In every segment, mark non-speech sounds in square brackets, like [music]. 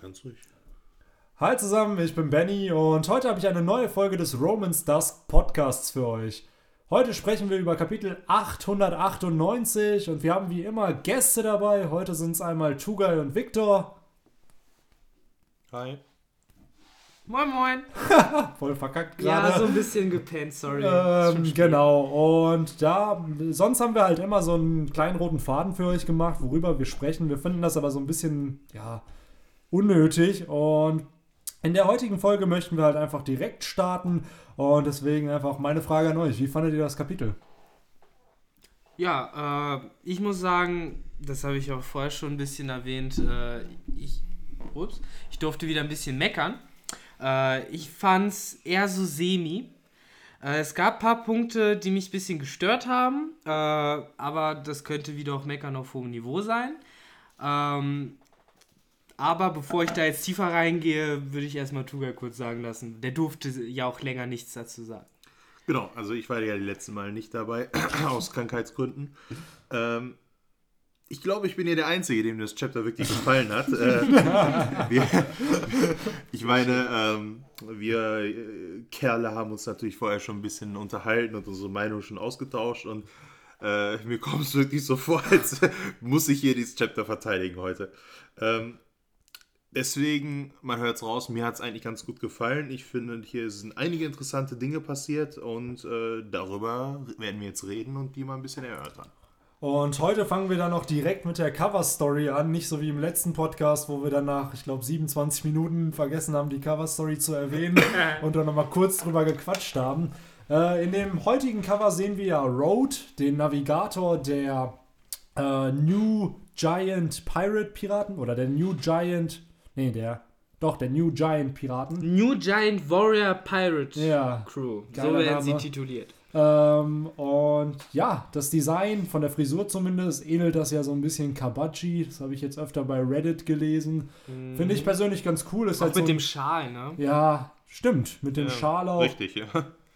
ganz ruhig. Hi zusammen, ich bin Benny und heute habe ich eine neue Folge des Romans Dusk Podcasts für euch. Heute sprechen wir über Kapitel 898 und wir haben wie immer Gäste dabei. Heute sind es einmal Tugai und Victor. Hi. Moin, moin. [laughs] Voll verkackt gerade. Ja, so ein bisschen gepennt, sorry. Ähm, genau, und da, sonst haben wir halt immer so einen kleinen roten Faden für euch gemacht, worüber wir sprechen. Wir finden das aber so ein bisschen, ja, unnötig. Und in der heutigen Folge möchten wir halt einfach direkt starten. Und deswegen einfach meine Frage an euch: Wie fandet ihr das Kapitel? Ja, äh, ich muss sagen, das habe ich auch vorher schon ein bisschen erwähnt. Äh, ich, ups, ich durfte wieder ein bisschen meckern. Äh, ich fand es eher so semi. Äh, es gab ein paar Punkte, die mich ein bisschen gestört haben, äh, aber das könnte wieder auch Meckern auf hohem Niveau sein. Ähm, aber bevor ich da jetzt tiefer reingehe, würde ich erstmal Tuga kurz sagen lassen. Der durfte ja auch länger nichts dazu sagen. Genau, also ich war ja die letzten Mal nicht dabei, [clears throat] aus Krankheitsgründen. Ähm, ich glaube, ich bin ja der Einzige, dem das Chapter wirklich gefallen hat. äh, [laughs] wir, ich meine, ähm, wir äh, Kerle haben uns natürlich vorher schon ein bisschen unterhalten und unsere Meinung schon ausgetauscht und äh, mir kommt es wirklich so vor, als [laughs] muss ich hier dieses Chapter verteidigen heute. Ähm, deswegen, man hört es raus, mir hat es eigentlich ganz gut gefallen. Ich finde, hier sind einige interessante Dinge passiert und äh, darüber werden wir jetzt reden und die mal ein bisschen erörtern. Und heute fangen wir dann noch direkt mit der Cover-Story an, nicht so wie im letzten Podcast, wo wir dann nach, ich glaube, 27 Minuten vergessen haben, die Cover-Story zu erwähnen [laughs] und dann nochmal kurz drüber gequatscht haben. Äh, in dem heutigen Cover sehen wir ja Road, den Navigator der äh, New Giant Pirate Piraten oder der New Giant, nee, der, doch, der New Giant Piraten. New Giant Warrior Pirate Ja. Crew. So werden sie Name. tituliert. Ähm, und ja, das Design von der Frisur zumindest ähnelt das ja so ein bisschen Kabachi. Das habe ich jetzt öfter bei Reddit gelesen. Finde ich persönlich ganz cool. Ist Mhm. Auch halt mit so dem Schal, ne? Ja, stimmt. Mit dem Schal auch. Richtig, ja.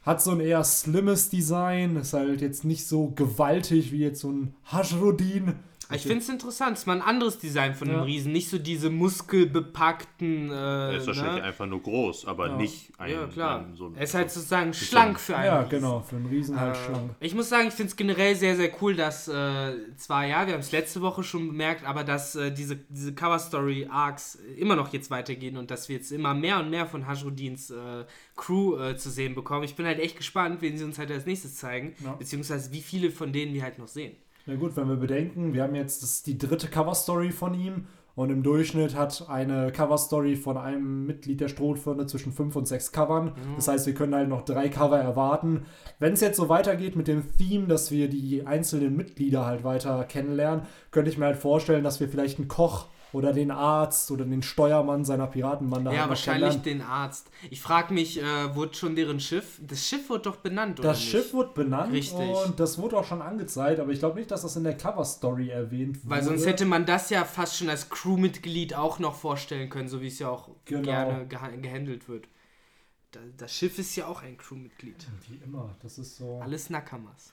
Hat so ein eher slimmes Design. Ist halt jetzt nicht so gewaltig wie jetzt so ein Hajrodin. Ich finde es interessant. Es ist mal ein anderes Design von Ja. dem Riesen. Nicht so diese muskelbepackten. Äh, Er ist wahrscheinlich ne? einfach nur groß, aber Ja. nicht ein. Ja, klar. ein- so ein- er ist halt sozusagen schlank für einen. Ja, Riesen. genau. Für einen Riesen halt Äh, schlank. Ich muss sagen, ich finde es generell sehr, sehr cool, dass äh, zwar, ja, wir haben es letzte Woche schon bemerkt, aber dass äh, diese, diese Cover-Story-Arcs immer noch jetzt weitergehen und dass wir jetzt immer mehr und mehr von Hajrudins äh, Crew äh, zu sehen bekommen. Ich bin halt echt gespannt, wen sie uns halt als nächstes zeigen, Ja. beziehungsweise wie viele von denen wir halt noch sehen. Na gut, wenn wir bedenken, wir haben jetzt das die dritte Cover-Story von ihm und im Durchschnitt hat eine Cover-Story von einem Mitglied der Strohfirma zwischen fünf und sechs Covern. Das heißt, wir können halt noch drei Cover erwarten. Wenn es jetzt so weitergeht mit dem Theme, dass wir die einzelnen Mitglieder halt weiter kennenlernen, könnte ich mir halt vorstellen, dass wir vielleicht einen Koch oder den Arzt oder den Steuermann seiner Piratenbande ja, halt wahrscheinlich den Arzt. Ich frage mich, äh, wurde schon deren Schiff, das Schiff wurde doch benannt, oder Das nicht? Schiff wurde benannt Richtig. und das wurde auch schon angezeigt, aber ich glaube nicht, dass das in der Cover-Story erwähnt wurde. Weil sonst hätte man das ja fast schon als Crewmitglied auch noch vorstellen können, so wie es ja auch Genau. gerne geha- gehandelt wird. Da, das Schiff ist ja auch ein Crewmitglied. Wie immer, das ist so. Alles Nakamas.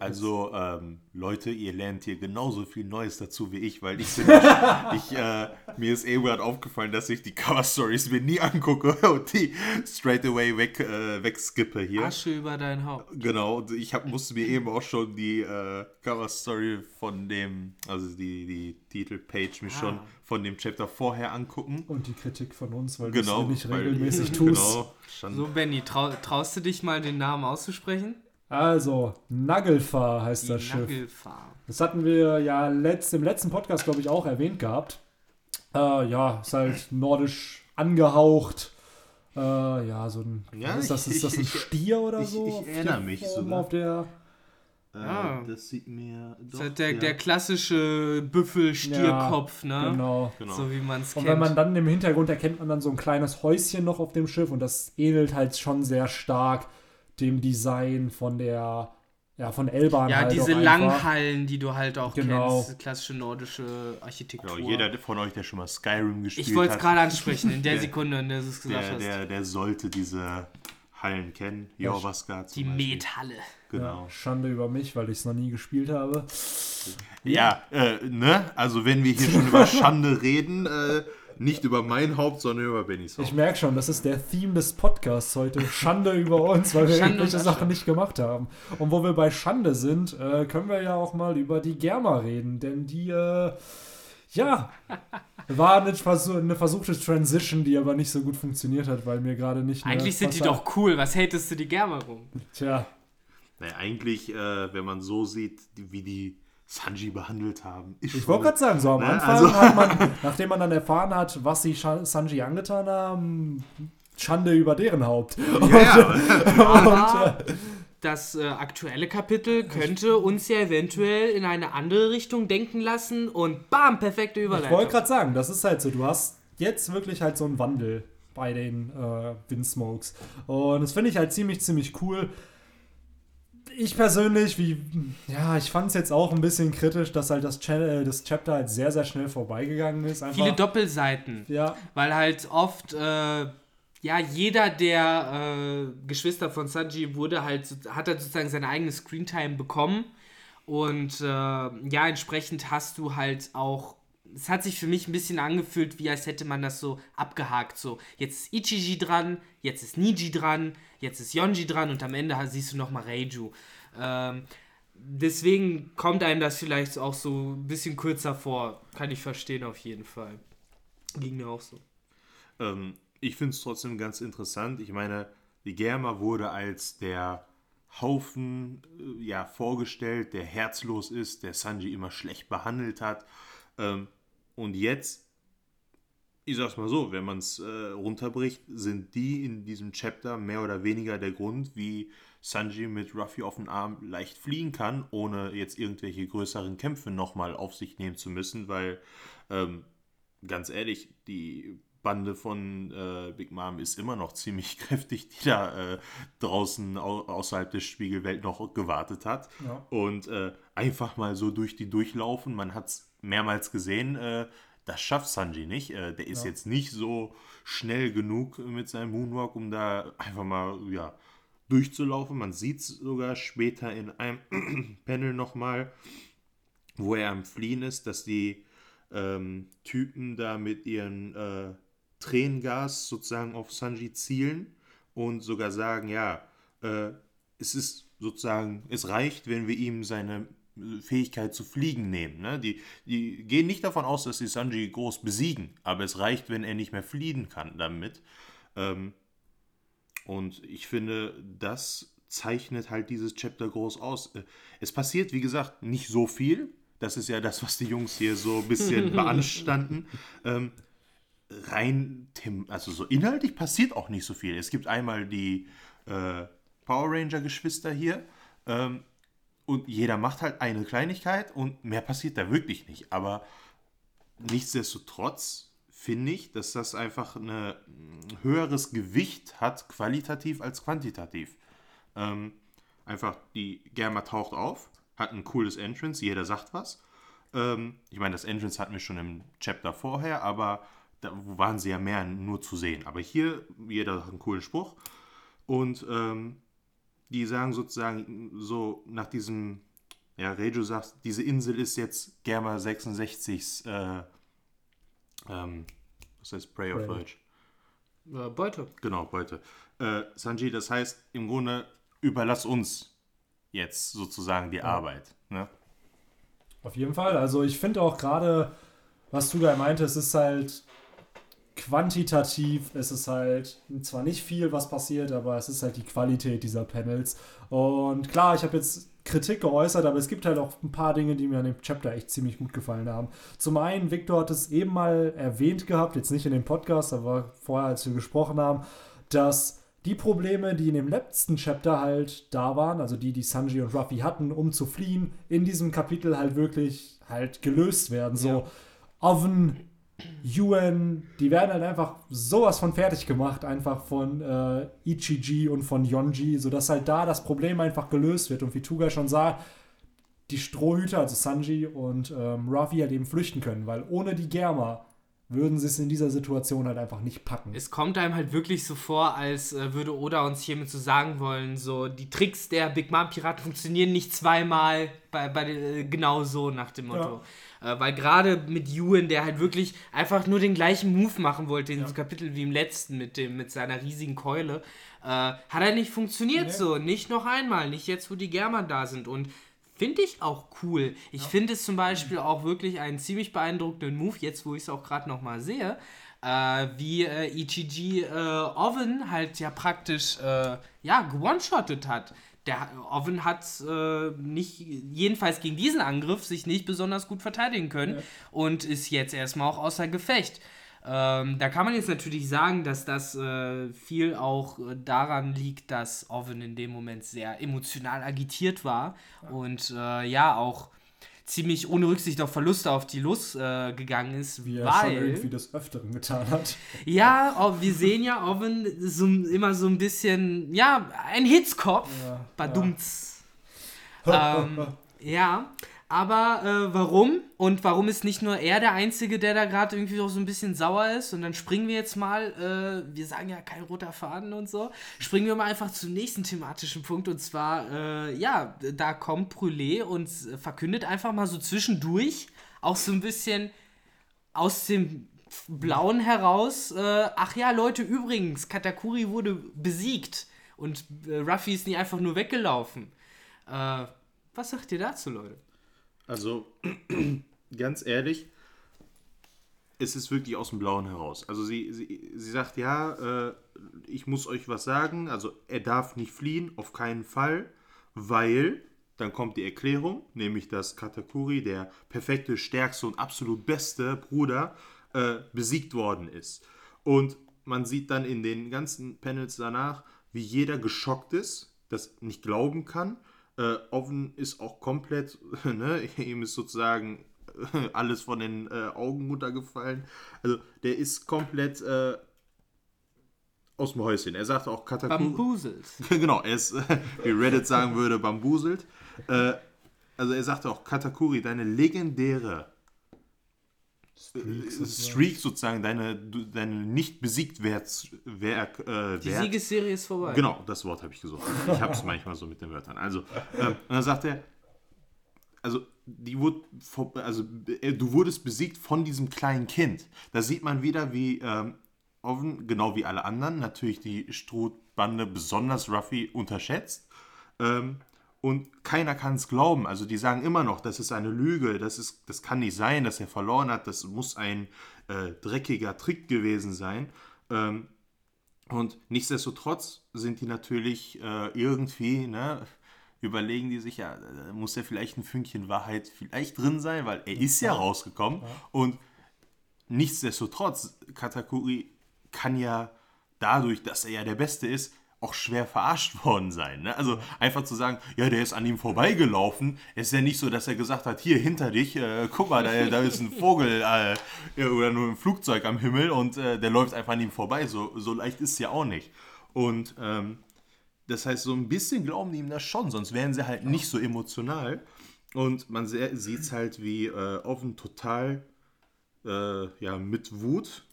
Also, ähm, Leute, ihr lernt hier genauso viel Neues dazu wie ich, weil ich bin, [laughs] ich, äh, mir ist eben gerade aufgefallen, dass ich die Cover-Stories mir nie angucke [laughs] und die straight away weg, äh, wegskippe hier. Asche über dein Haupt. Genau, und ich hab, musste mir eben auch schon die äh, Cover-Story von dem, also die, die Titelpage mir Ah. schon von dem Chapter vorher angucken. Und die Kritik von uns, weil Genau, du es nicht weil- regelmäßig [laughs] tust. Genau, schon, So, Benny, trau traust du dich mal, den Namen auszusprechen? Also, Nagelfahr heißt Die das Schiff. Nagelfahr. Das hatten wir ja letzt, im letzten Podcast, glaube ich, auch erwähnt gehabt. Äh, ja, ist halt nordisch angehaucht. Äh, ja, so ein. Ja, ist das? ich- Ist das ein ich- Stier oder ich- so? ich erinnere mich Form, sogar. Auf der, äh, Ah. das sieht mir Das doch, ist halt der, ja, der klassische Büffel-Stierkopf, ne? genau. genau. So wie man es Und kennt. wenn man dann im Hintergrund erkennt man dann so ein kleines Häuschen noch auf dem Schiff und das ähnelt halt schon sehr stark dem Design von der, ja, von Elban. ja, halt diese. Langhallen, die du halt auch Genau. kennst, klassische nordische Architektur. Genau, jeder von euch, der schon mal Skyrim gespielt ich wollte es hat, gerade ansprechen, in der [laughs] Der- Sekunde, in der du es gesagt der, hast. der, der sollte diese Hallen kennen. Jorvaska zum die. Methalle. Genau. Ja, Schande über mich, weil ich es noch nie gespielt habe. Ja, äh, ne? Also wenn wir hier schon über [laughs] Schande reden, äh, nicht über mein Haupt, sondern über Bennys Haupt. Ich merke schon, das ist der Theme des Podcasts heute. Schande über uns, weil wir irgendwelche Sachen nicht gemacht haben. Und wo wir bei Schande sind, äh, können wir ja auch mal über die Germa reden, denn die, äh, ja, war eine, Versuch, eine versuchte Transition, die aber nicht so gut funktioniert hat, weil mir gerade nicht. Eigentlich sind die doch cool. Was hatest du die Germa rum? Tja, Naja, eigentlich, äh, wenn man so sieht, wie die Sanji behandelt haben. Ist ich wollte gerade sagen, so am Ne, Anfang also- hat man, [laughs] nachdem man dann erfahren hat, was sie Sanji angetan haben, Schande über deren Haupt. Ja, ja. Aber das äh, aktuelle Kapitel könnte uns ja eventuell in eine andere Richtung denken lassen und bam, perfekte Ich Überleitung. wollte gerade sagen, das ist halt so. Du hast jetzt wirklich halt so einen Wandel bei den äh, Windsmokes. Und das finde ich halt ziemlich, ziemlich cool. Ich persönlich, wie, ja, ich fand es jetzt auch ein bisschen kritisch, dass halt das, Cha äh, das Chapter halt sehr, sehr schnell vorbeigegangen ist. Einfach, Viele Doppelseiten. ja, Weil halt oft, äh, ja, jeder der äh, Geschwister von Sanji wurde halt, hat halt sozusagen seine eigene Screentime bekommen. Und äh, ja, entsprechend hast du halt auch. Es hat sich für mich ein bisschen angefühlt, wie als hätte man das so abgehakt. So, jetzt ist Ichiji dran, jetzt ist Niji dran, jetzt ist Yonji dran und am Ende siehst du nochmal Reiju. Ähm, deswegen kommt einem das vielleicht auch so ein bisschen kürzer vor. Kann ich verstehen auf jeden Fall. Ging mir auch so. Ähm, ich finde es trotzdem ganz interessant. Ich meine, die Germa wurde als der Haufen äh, ja, vorgestellt, der herzlos ist, der Sanji immer schlecht behandelt hat. Ähm, und jetzt, ich sag's mal so, wenn man es äh, runterbricht, sind die in diesem Chapter mehr oder weniger der Grund, wie Sanji mit Ruffy auf den Arm leicht fliehen kann, ohne jetzt irgendwelche größeren Kämpfe nochmal auf sich nehmen zu müssen, weil ähm, ganz ehrlich, die Bande von äh, Big Mom ist immer noch ziemlich [laughs] kräftig, die da äh, draußen au außerhalb der Spiegelwelt noch gewartet hat. Ja. Und äh, einfach mal so durch die durchlaufen. Man hat es mehrmals gesehen, äh, das schafft Sanji nicht. Äh, der ist Ja. jetzt nicht so schnell genug mit seinem Moonwalk, um da einfach mal ja, durchzulaufen. Man sieht es sogar später in einem [clears throat] Panel nochmal, wo er am Fliehen ist, dass die ähm, Typen da mit ihren äh, Tränengas sozusagen auf Sanji zielen und sogar sagen, ja, äh, es ist sozusagen, es reicht, wenn wir ihm seine Fähigkeit zu fliegen nehmen. Ne? Die, die gehen nicht davon aus, dass sie Sanji groß besiegen, aber es reicht, wenn er nicht mehr fliehen kann damit. Ähm, und ich finde, das zeichnet halt dieses Chapter groß aus. Äh, Es passiert, wie gesagt, nicht so viel. Das ist ja das, was die Jungs hier so ein bisschen [laughs] beanstanden. Ähm, rein, also so inhaltlich passiert auch nicht so viel. Es gibt einmal die äh, Power Ranger-Geschwister hier. Ähm, und jeder macht halt eine Kleinigkeit und mehr passiert da wirklich nicht. Aber nichtsdestotrotz finde ich, dass das einfach ein höheres Gewicht hat, qualitativ als quantitativ. Ähm, einfach, die Germa taucht auf, hat ein cooles Entrance, jeder sagt was. Ähm, ich meine, das Entrance hatten wir schon im Chapter vorher, aber da waren sie ja mehr nur zu sehen. Aber hier, jeder hat einen coolen Spruch. Und ähm, die sagen sozusagen so nach diesem, ja, Rejo sagt, diese Insel ist jetzt Germa 66's, äh, ähm, was heißt Prey Prey. Deutsch? Äh, Beute. Genau, Beute. Äh, Sanji, das heißt im Grunde, überlass uns jetzt sozusagen die Arbeit. Ne? Auf jeden Fall. Also ich finde auch gerade, was du da meintest, ist halt quantitativ, es ist halt zwar nicht viel, was passiert, aber es ist halt die Qualität dieser Panels. Und klar, ich habe jetzt Kritik geäußert, aber es gibt halt auch ein paar Dinge, die mir an dem Chapter echt ziemlich gut gefallen haben. Zum einen, Victor hat es eben mal erwähnt gehabt, jetzt nicht in dem Podcast, aber vorher, als wir gesprochen haben, dass die Probleme, die in dem letzten Chapter halt da waren, also die, die Sanji und Ruffy hatten, um zu fliehen, in diesem Kapitel halt wirklich halt gelöst werden. So Oven, Yuan, die werden halt einfach sowas von fertig gemacht, einfach von äh, Ichiji und von Yonji, sodass halt da das Problem einfach gelöst wird. Und wie Tuga schon sah, die Strohhüter, also Sanji und ähm, Ruffy halt eben flüchten können, weil ohne die Germa würden sie es in dieser Situation halt einfach nicht packen. Es kommt einem halt wirklich so vor, als äh, würde Oda uns hiermit so sagen wollen, so die Tricks der Big Mom Piraten funktionieren nicht zweimal bei, bei äh, genau so nach dem Motto. Äh, weil gerade mit Ewan, der halt wirklich einfach nur den gleichen Move machen wollte in Ja. diesem Kapitel wie im letzten mit dem mit seiner riesigen Keule, äh, hat er nicht funktioniert Nee. so, nicht noch einmal, nicht jetzt, wo die German da sind und Finde ich auch cool. Ich finde es zum Beispiel auch wirklich einen ziemlich beeindruckenden Move, jetzt wo ich es auch gerade nochmal sehe, äh, wie äh, Ichiji äh, Oven halt ja praktisch äh, ja, gewone-shottet hat. Der Oven hat äh, nicht, jedenfalls gegen diesen Angriff, sich nicht besonders gut verteidigen können Ja. und ist jetzt erstmal auch außer Gefecht. Ähm, da kann man jetzt natürlich sagen, dass das äh, viel auch äh, daran liegt, dass Oven in dem Moment sehr emotional agitiert war und äh, ja auch ziemlich ohne Rücksicht auf Verluste auf die Lust äh, gegangen ist, Wie er schon weil irgendwie des Öfteren getan hat. ja, oh, wir sehen ja Oven so, immer so ein bisschen, ja, ein Hitzkopf, Ja, badumts. [laughs] Ähm, ja, aber äh, warum? Und warum ist nicht nur er der Einzige, der da gerade irgendwie auch so ein bisschen sauer ist? Und dann springen wir jetzt mal, äh, wir sagen ja kein roter Faden und so, springen wir mal einfach zum nächsten thematischen Punkt. Und zwar, äh, ja, da kommt Brûlé und verkündet einfach mal so zwischendurch auch so ein bisschen aus dem Blauen heraus, äh, ach ja, Leute, übrigens, Katakuri wurde besiegt und äh, Ruffy ist nicht einfach nur weggelaufen. Äh, was sagt ihr dazu, Leute? Also, [clears throat] ganz ehrlich, es ist wirklich aus dem Blauen heraus. Also sie, sie, sie sagt, ja, äh, ich muss euch was sagen. Also er darf nicht fliehen, auf keinen Fall, weil, dann kommt die Erklärung, nämlich dass Katakuri, der perfekte, stärkste und absolut beste Bruder, äh, besiegt worden ist. Und man sieht dann in den ganzen Panels danach, wie jeder geschockt ist, das nicht glauben kann. Äh, Oven ist auch komplett, [laughs] ne, ihm ist sozusagen äh, alles von den äh, Augen runtergefallen. Also der ist komplett äh, aus dem Häuschen. Er sagte auch Katakuri. Bambuselt. [laughs] genau, er ist, [laughs] wie Reddit sagen würde, bambuselt. Äh, also er sagte auch, Katakuri, deine legendäre Streak sozusagen, deine, deine nicht besiegt Werts, Werk, äh, Die Siegesserie ist vorbei. Genau, das Wort habe ich gesucht. Ich habe es manchmal so mit den Wörtern. Also, ähm, und dann sagt er, also, die wurde, also äh, du wurdest besiegt von diesem kleinen Kind. Da sieht man wieder, wie ähm, Oven, genau wie alle anderen, natürlich die Strohbande, besonders Ruffy, unterschätzt. Ähm, und keiner kann es glauben. Also die sagen immer noch, das ist eine Lüge, das, ist, das kann nicht sein, dass er verloren hat, das muss ein äh, dreckiger Trick gewesen sein. Ähm, und nichtsdestotrotz sind die natürlich äh, irgendwie, ne, überlegen die sich ja, äh, muss ja vielleicht ein Fünkchen Wahrheit vielleicht drin sein, weil er ist ja rausgekommen. Und nichtsdestotrotz, Katakuri kann ja dadurch, dass er ja der Beste ist, auch schwer verarscht [laughs] worden sein. Ne? Also einfach zu sagen, ja, der ist an ihm vorbeigelaufen, ist ja nicht so, dass er gesagt hat, hier hinter dich, äh, guck mal, da, da ist ein Vogel äh, oder nur ein Flugzeug am Himmel und äh, der läuft einfach an ihm vorbei. So, so leicht ist es ja auch nicht. Und ähm, das heißt, so ein bisschen glauben die ihm das schon, sonst wären sie halt nicht so emotional. Und man sieht es halt, wie äh, Oven total äh, ja, mit Wut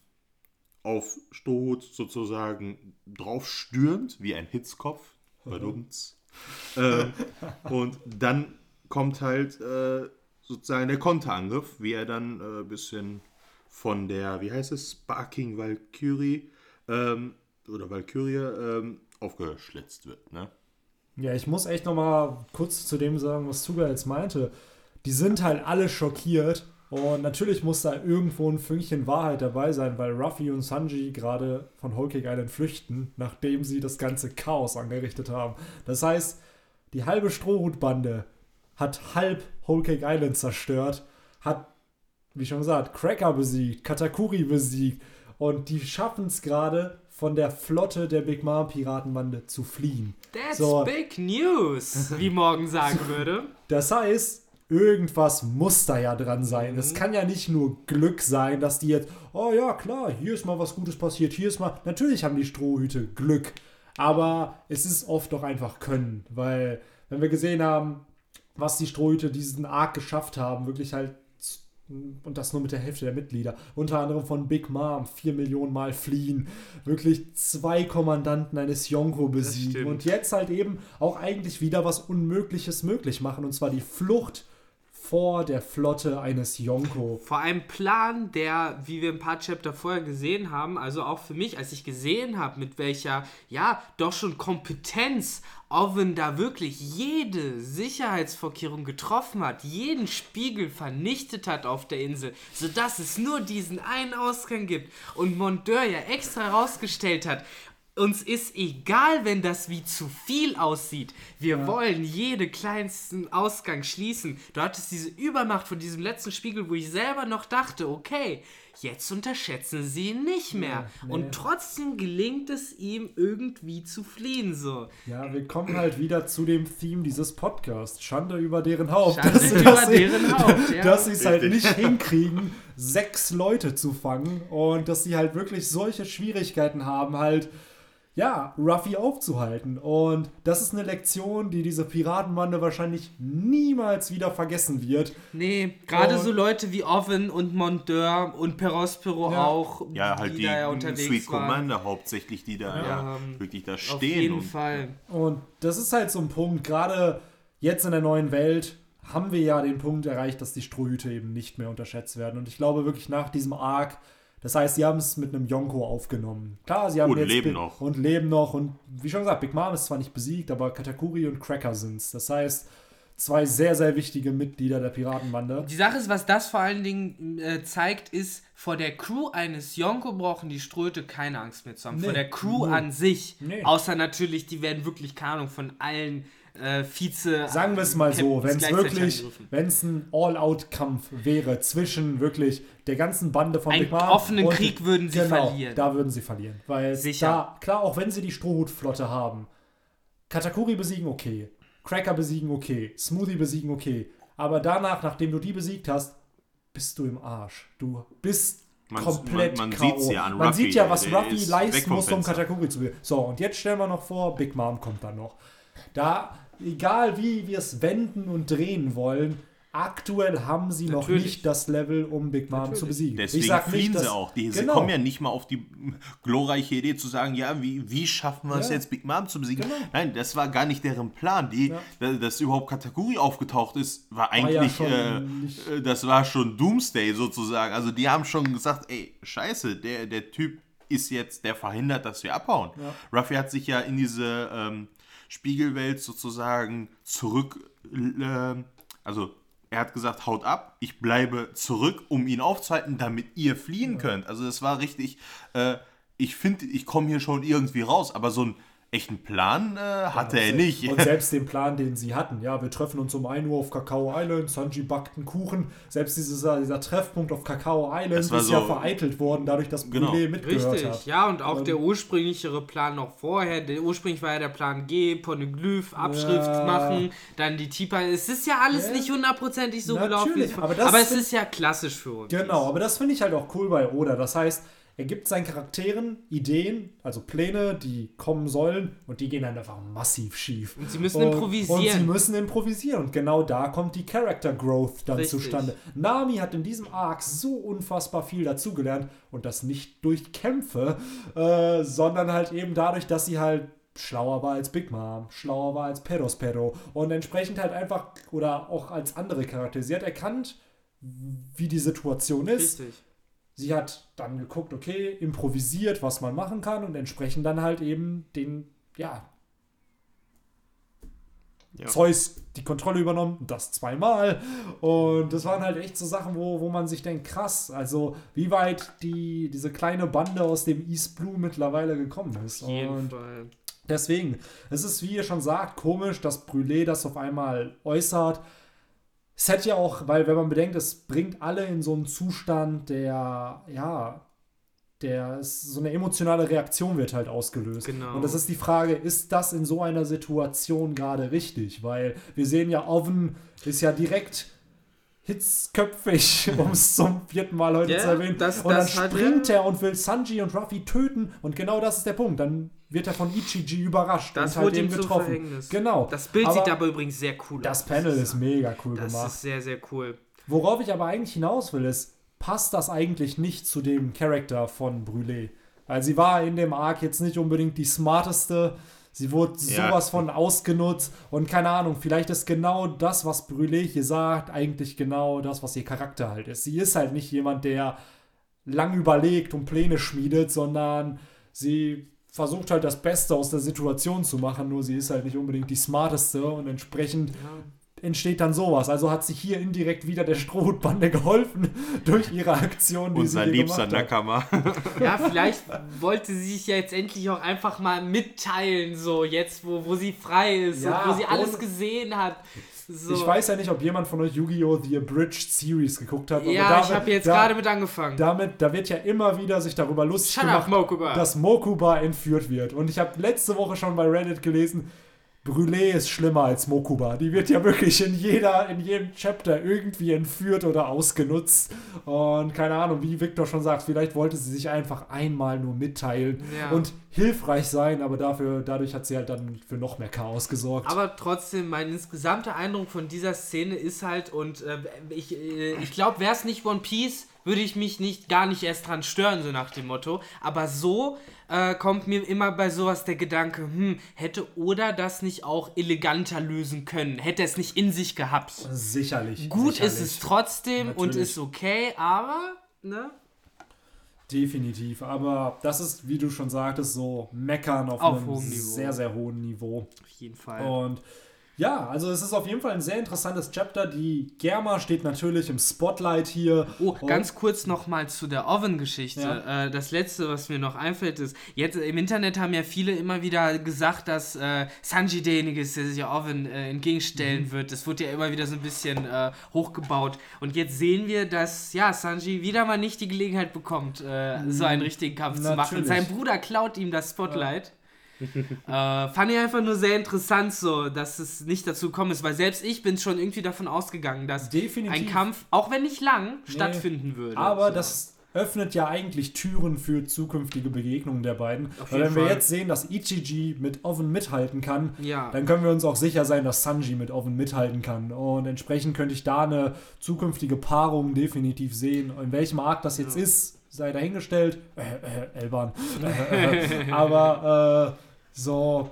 auf Strohhut sozusagen drauf stürmt, wie ein Hitzkopf. Badumts. [laughs] äh, und dann kommt halt äh, sozusagen der Konterangriff, wie er dann ein äh, bisschen von der, wie heißt es, Sparking Valkyrie ähm, oder Valkyrie ähm, aufgeschlitzt wird. Ne? Ja, ich muss echt noch mal kurz zu dem sagen, was Suga jetzt meinte. Die sind halt alle schockiert und natürlich muss da irgendwo ein Fünkchen Wahrheit dabei sein, weil Ruffy und Sanji gerade von Whole Cake Island flüchten, nachdem sie das ganze Chaos angerichtet haben. Das heißt, die halbe Strohhutbande hat halb Whole Cake Island zerstört, hat, wie schon gesagt, Cracker besiegt, Katakuri besiegt und die schaffen es gerade von der Flotte der Big Mom Piratenbande zu fliehen. That's So. big news, wie Morgan sagen [laughs] würde. Das heißt, irgendwas muss da ja dran sein. Es kann ja nicht nur Glück sein, dass die jetzt, oh ja, klar, hier ist mal was Gutes passiert, hier ist mal. Natürlich haben die Strohhüte Glück, aber es ist oft doch einfach Können, weil, wenn wir gesehen haben, was die Strohhüte diesen Arc geschafft haben, wirklich halt Und das nur mit der Hälfte der Mitglieder. Unter anderem von Big Mom, 4 Millionen Mal fliehen. Wirklich zwei Kommandanten eines Yonko besiegen. Und jetzt halt eben auch eigentlich wieder was Unmögliches möglich machen. Und zwar die Flucht vor der Flotte eines Yonko. Vor einem Plan, der, wie wir ein paar Chapter vorher gesehen haben, also auch für mich, als ich gesehen habe, mit welcher, ja, doch schon Kompetenz Owen da wirklich jede Sicherheitsvorkehrung getroffen hat, jeden Spiegel vernichtet hat auf der Insel, sodass es nur diesen einen Ausgang gibt und Mondeur ja extra herausgestellt hat, uns ist egal, wenn das wie zu viel aussieht. Wir wollen jeden kleinsten Ausgang schließen. Du hattest diese Übermacht von diesem letzten Spiegel, wo ich selber noch dachte, okay, jetzt unterschätzen sie ihn nicht mehr. nee. Und trotzdem gelingt es ihm irgendwie zu fliehen, so. Ja, wir kommen halt wieder zu dem Theme dieses Podcasts. Schande über deren Haupt. Schande dass, über dass sie, deren Haupt, ja. [laughs] Dass sie es halt nicht [laughs] hinkriegen, sechs Leute zu fangen und dass sie halt wirklich solche Schwierigkeiten haben, halt, ja, Ruffy aufzuhalten. Und das ist eine Lektion, die diese Piratenbande wahrscheinlich niemals wieder vergessen wird. Nee, gerade so Leute wie Owen und Mondeur und Perospero Ja. auch, Ja, halt die, die, da ja unterwegs Sweet waren. Commander hauptsächlich, die da ja, Ähm, wirklich da Auf stehen. jeden und, Fall. Und das ist halt so ein Punkt, gerade jetzt in der neuen Welt haben wir ja den Punkt erreicht, dass die Strohhüte eben nicht mehr unterschätzt werden. Und ich glaube wirklich nach diesem Arc, das heißt, sie haben es mit einem Yonko aufgenommen. Klar, sie haben Und jetzt leben Bi- noch. Und leben noch. Und wie schon gesagt, Big Mom ist zwar nicht besiegt, aber Katakuri und Cracker sind's. Das heißt, zwei sehr, sehr wichtige Mitglieder der Piratenbande. Die Sache ist, was das vor allen Dingen äh, zeigt, ist, vor der Crew eines Yonko brauchen die Ströte keine Angst mehr zu haben. Nee, vor der Crew null. an sich. Nee. Außer natürlich, die werden wirklich, keine Ahnung, von allen äh, Vize. Sagen wir es mal so, wenn es wirklich, wenn es ein All-Out-Kampf wäre zwischen wirklich der ganzen Bande von Einen Big Mom offenen und- Krieg würden sie genau, verlieren. Da würden sie verlieren. Weil Sicher. da, klar, auch wenn sie die Strohhutflotte haben, Katakuri besiegen, okay. Cracker besiegen, okay. Smoothie besiegen, okay. Aber danach, nachdem du die besiegt hast, bist du im Arsch. Du bist Man- komplett man- man K.O. sieht's ja an Man Ruffy, sieht ja, was Ruffy leisten muss, um. Katakuri zu besiegen. So, und jetzt stellen wir noch vor, Big Mom kommt dann noch. Da, egal wie wir es wenden und drehen wollen, aktuell haben sie noch Natürlich. nicht das Level, um Big Mom zu besiegen. Deswegen ich sag nicht, fliehen dass, sie auch. Die, Sie Genau. kommen ja nicht mal auf die glorreiche Idee zu sagen, ja, wie, wie schaffen wir es Ja. jetzt, Big Mom zu besiegen? Genau. Nein, das war gar nicht deren Plan. Die, Ja. da- Dass überhaupt Kategorie aufgetaucht ist, war ja eigentlich, schon äh, nicht- äh, das war schon Doomsday sozusagen. Also die haben schon gesagt, ey, scheiße, der, der Typ ist jetzt, der verhindert, dass wir abhauen. Ruffy hat sich ja in diese ähm, Spiegelwelt sozusagen zurück, äh, also er hat gesagt, haut ab, ich bleibe zurück, um ihn aufzuhalten, damit ihr fliehen könnt. Also es war richtig, äh, ich finde, ich komme hier schon irgendwie raus, aber so einen echten Plan äh, hatte er nicht. Und selbst den Plan, den sie hatten, ja, wir treffen uns um 1 Uhr auf Kakao Island, Sanji backt einen Kuchen. Selbst dieser, dieser Treffpunkt auf Kakao Island ist ja so- vereitelt worden, dadurch, dass Genau. Brûlé mitgehört Richtig, hat. ja, und auch Ähm, der ursprünglichere Plan noch vorher. Der ursprünglich war ja der Plan G, Poneglyph, Abschrift Ja. machen, dann die Tipa. Es ist ja alles Ja. nicht hundertprozentig so gelaufen, Natürlich, aber aber es find- ist ja klassisch für uns. Genau, aber das finde ich halt auch cool bei Oda. Das heißt, er gibt seinen Charakteren Ideen, also Pläne, die kommen sollen und die gehen dann einfach massiv schief. Und sie müssen improvisieren. Und sie müssen improvisieren. Und genau da kommt die Character Growth dann Richtig. zustande. Nami hat in diesem Arc so unfassbar viel dazugelernt und das nicht durch Kämpfe, äh, sondern halt eben dadurch, dass sie halt schlauer war als Big Mom, schlauer war als Perospero und entsprechend halt einfach, oder auch als andere Charaktere. Sie hat erkannt, wie die Situation ist. Richtig. Sie hat dann geguckt, okay, improvisiert, was man machen kann und entsprechend dann halt eben den, ja, Ja. Zeus die Kontrolle übernommen, das zweimal. Und das waren halt echt so Sachen, wo, wo man sich denkt, krass, also wie weit die, diese kleine Bande aus dem East Blue mittlerweile gekommen ist. Auf jeden und Fall. Deswegen, es ist, wie ihr schon sagt, komisch, dass Brûlé das auf einmal äußert. Es hätte ja auch, weil wenn man bedenkt, es bringt alle in so einen Zustand, der, ja, der ist, so eine emotionale Reaktion wird halt ausgelöst. Genau. Und das ist die Frage, ist das in so einer Situation gerade richtig? Weil wir sehen ja, Oven ist ja direkt hitzköpfig, [laughs] um es zum vierten Mal heute Ja, zu erwähnen. das- und dann das hat springt er- er und will Sanji und Ruffy töten. Und genau das ist der Punkt. Dann wird er von Ichiji überrascht Das und halt wurde ihm eben getroffen. Verhängnis. Genau. Das Bild aber sieht aber übrigens sehr cool aus. das Panel ist sagen. mega cool Das gemacht. ist sehr, sehr cool. Worauf ich aber eigentlich hinaus will, ist, passt das eigentlich nicht zu dem Charakter von Brûlé? Weil sie war in dem Arc jetzt nicht unbedingt die smarteste. Sie wurde Ja. sowas von ausgenutzt und keine Ahnung, vielleicht ist genau das, was Brûlé hier sagt, eigentlich genau das, was ihr Charakter halt ist. Sie ist halt nicht jemand, der lang überlegt und Pläne schmiedet, sondern sie versucht halt das Beste aus der Situation zu machen, nur sie ist halt nicht unbedingt die smarteste und entsprechend entsteht dann sowas. Also hat sich hier indirekt wieder der Strohhutbande geholfen [laughs] durch ihre Aktion, die Unser sie hier liebster gemacht. Nakama. Ja, [laughs] vielleicht wollte sie sich ja jetzt endlich auch einfach mal mitteilen, so jetzt, wo, wo sie frei ist Ja, und wo sie alles gesehen hat. So. Ich weiß ja nicht, ob jemand von euch Yu-Gi-Oh! The Abridged Series geguckt hat. aber Ja, damit- ich habe jetzt da- gerade mit angefangen. Damit, da wird ja immer wieder sich darüber lustig Shut up, gemacht, Mokuba. dass Mokuba entführt wird. Und ich habe letzte Woche schon bei Reddit gelesen, Brûlé ist schlimmer als Mokuba. Die wird ja wirklich in jeder, in jedem Chapter irgendwie entführt oder ausgenutzt. Und keine Ahnung, wie Victor schon sagt, vielleicht wollte sie sich einfach einmal nur mitteilen Ja. und hilfreich sein, aber dafür, dadurch hat sie halt dann für noch mehr Chaos gesorgt. Aber trotzdem, mein insgesamter Eindruck von dieser Szene ist halt, und äh, ich, äh, ich glaube, wäre es nicht One Piece, würde ich mich nicht gar nicht erst dran stören, so nach dem Motto. Aber so äh, kommt mir immer bei sowas der Gedanke, hm, hätte Oda das nicht auch eleganter lösen können? Hätte es nicht in sich gehabt? sicherlich. Gut sicherlich. ist es trotzdem und Natürlich. ist okay, aber, ne? Definitiv, aber das ist, wie du schon sagtest, so meckern auf, Auf einem sehr, sehr hohen Niveau. Auf jeden Fall. Und ja, also es ist auf jeden Fall ein sehr interessantes Chapter. Die Germa steht natürlich im Spotlight hier. Oh, ganz kurz nochmal zu der Oven-Geschichte. Ja. Äh, das letzte, was mir noch einfällt, ist, jetzt im Internet haben ja viele immer wieder gesagt, dass äh, Sanji derjenige ist, der sich ja Oven äh, entgegenstellen Mhm. wird. Das wurde ja immer wieder so ein bisschen äh, hochgebaut. Und jetzt sehen wir, dass ja, Sanji wieder mal nicht die Gelegenheit bekommt, äh, so einen richtigen Kampf zu machen. Mhm. Natürlich. Sein Bruder klaut ihm das Spotlight. Äh, fand ich einfach nur sehr interessant, so, dass es nicht dazu gekommen ist, weil selbst ich bin schon irgendwie davon ausgegangen, dass Definitiv. ein Kampf, auch wenn nicht lang, stattfinden würde. Aber so. das öffnet ja eigentlich Türen für zukünftige Begegnungen der beiden. Weil wenn wir Fall. jetzt sehen, dass Ichiji mit Oven mithalten kann, Ja. dann können wir uns auch sicher sein, dass Sanji mit Oven mithalten kann. Und entsprechend könnte ich da eine zukünftige Paarung definitiv sehen. In welchem Arc das jetzt ist, sei dahingestellt. Äh, äh, Elban. [laughs] [laughs] Aber äh, so.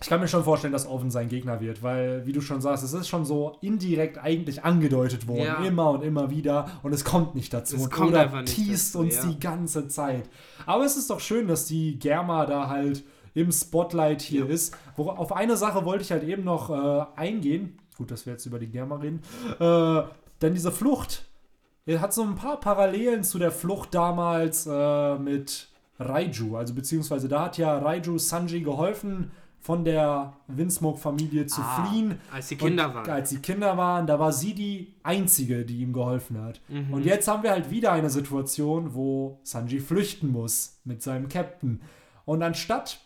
Ich kann mir schon vorstellen, dass Oven sein Gegner wird, weil, wie du schon sagst, es ist schon so indirekt eigentlich angedeutet worden, Ja. immer und immer wieder, und es kommt nicht dazu. Es und kommt Oda einfach teast dazu, uns ja. die ganze Zeit. Aber es ist doch schön, dass die Germa da halt im Spotlight hier Ja. ist. Wo, auf eine Sache wollte ich halt eben noch äh, eingehen. Gut, dass wir jetzt über die Germa reden. Äh, denn diese Flucht er hat so ein paar Parallelen zu der Flucht damals äh, mit Raiju. Also beziehungsweise da hat ja Raiju Sanji geholfen, von der Windsmoke-Familie zu Ah, fliehen. als die Kinder und waren. Als die Kinder waren, da war sie die Einzige, die ihm geholfen hat. Mhm. Und jetzt haben wir halt wieder eine Situation, wo Sanji flüchten muss mit seinem Captain. Und anstatt,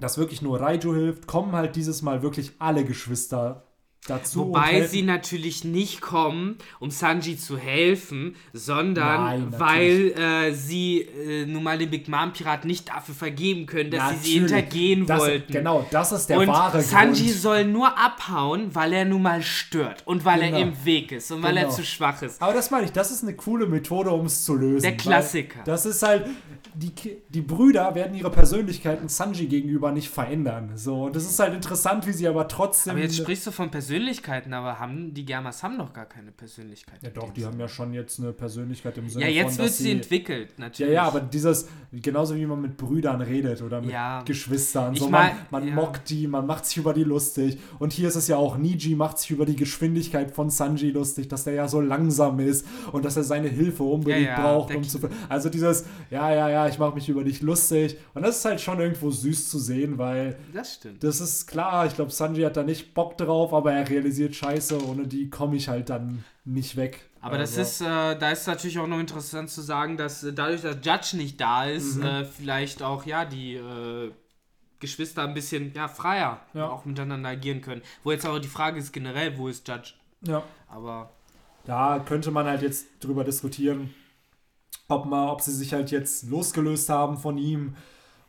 dass wirklich nur Raiju hilft, kommen halt dieses Mal wirklich alle Geschwister dazu. Wobei sie natürlich nicht kommen, um Sanji zu helfen, sondern Nein, weil äh, sie äh, nun mal den Big Mom Pirat nicht dafür vergeben können, dass sie sie Natürlich. hintergehen das, wollten. Genau, das ist der und wahre Sanji Grund. soll nur abhauen, weil er nun mal stört und weil Genau. er im Weg ist und weil er Genau. zu schwach ist. Aber das meine ich, das ist eine coole Methode, um es zu lösen. Der Klassiker. Das ist halt, die, die Brüder werden ihre Persönlichkeiten Sanji gegenüber nicht verändern. So, das ist halt interessant, wie sie aber trotzdem. Aber jetzt sprichst du von Persönlichkeiten, aber haben die Germas haben doch gar keine Persönlichkeit. ja, doch, die haben ja schon jetzt eine Persönlichkeit im Sinne Ja, jetzt von, wird sie entwickelt, Ja, natürlich. ja, aber dieses, genauso wie man mit Brüdern redet oder mit Ja. Geschwistern, Ich so mein- man, man ja. mockt die, man macht sich über die lustig. Und hier ist es ja auch, Niji macht sich über die Geschwindigkeit von Sanji lustig, dass der ja so langsam ist und dass er seine Hilfe unbedingt Ja, ja, braucht, um zu. Also dieses, ja, ja, ja, ich mache mich über dich lustig. Und das ist halt schon irgendwo süß zu sehen, weil das stimmt. das ist klar, ich glaube, Sanji hat da nicht Bock drauf, aber er realisiert Scheiße, ohne die komme ich halt dann nicht weg. Aber das Also- ist, äh, da ist natürlich auch noch interessant zu sagen, dass äh, dadurch, dass Judge nicht da ist, Mhm. äh, vielleicht auch, ja, die äh, Geschwister ein bisschen, ja, freier Ja. auch miteinander agieren können. Wo jetzt aber die Frage ist generell, wo ist Judge? Ja. Aber Da könnte man halt jetzt drüber diskutieren, ob, mal, ob sie sich halt jetzt losgelöst haben von ihm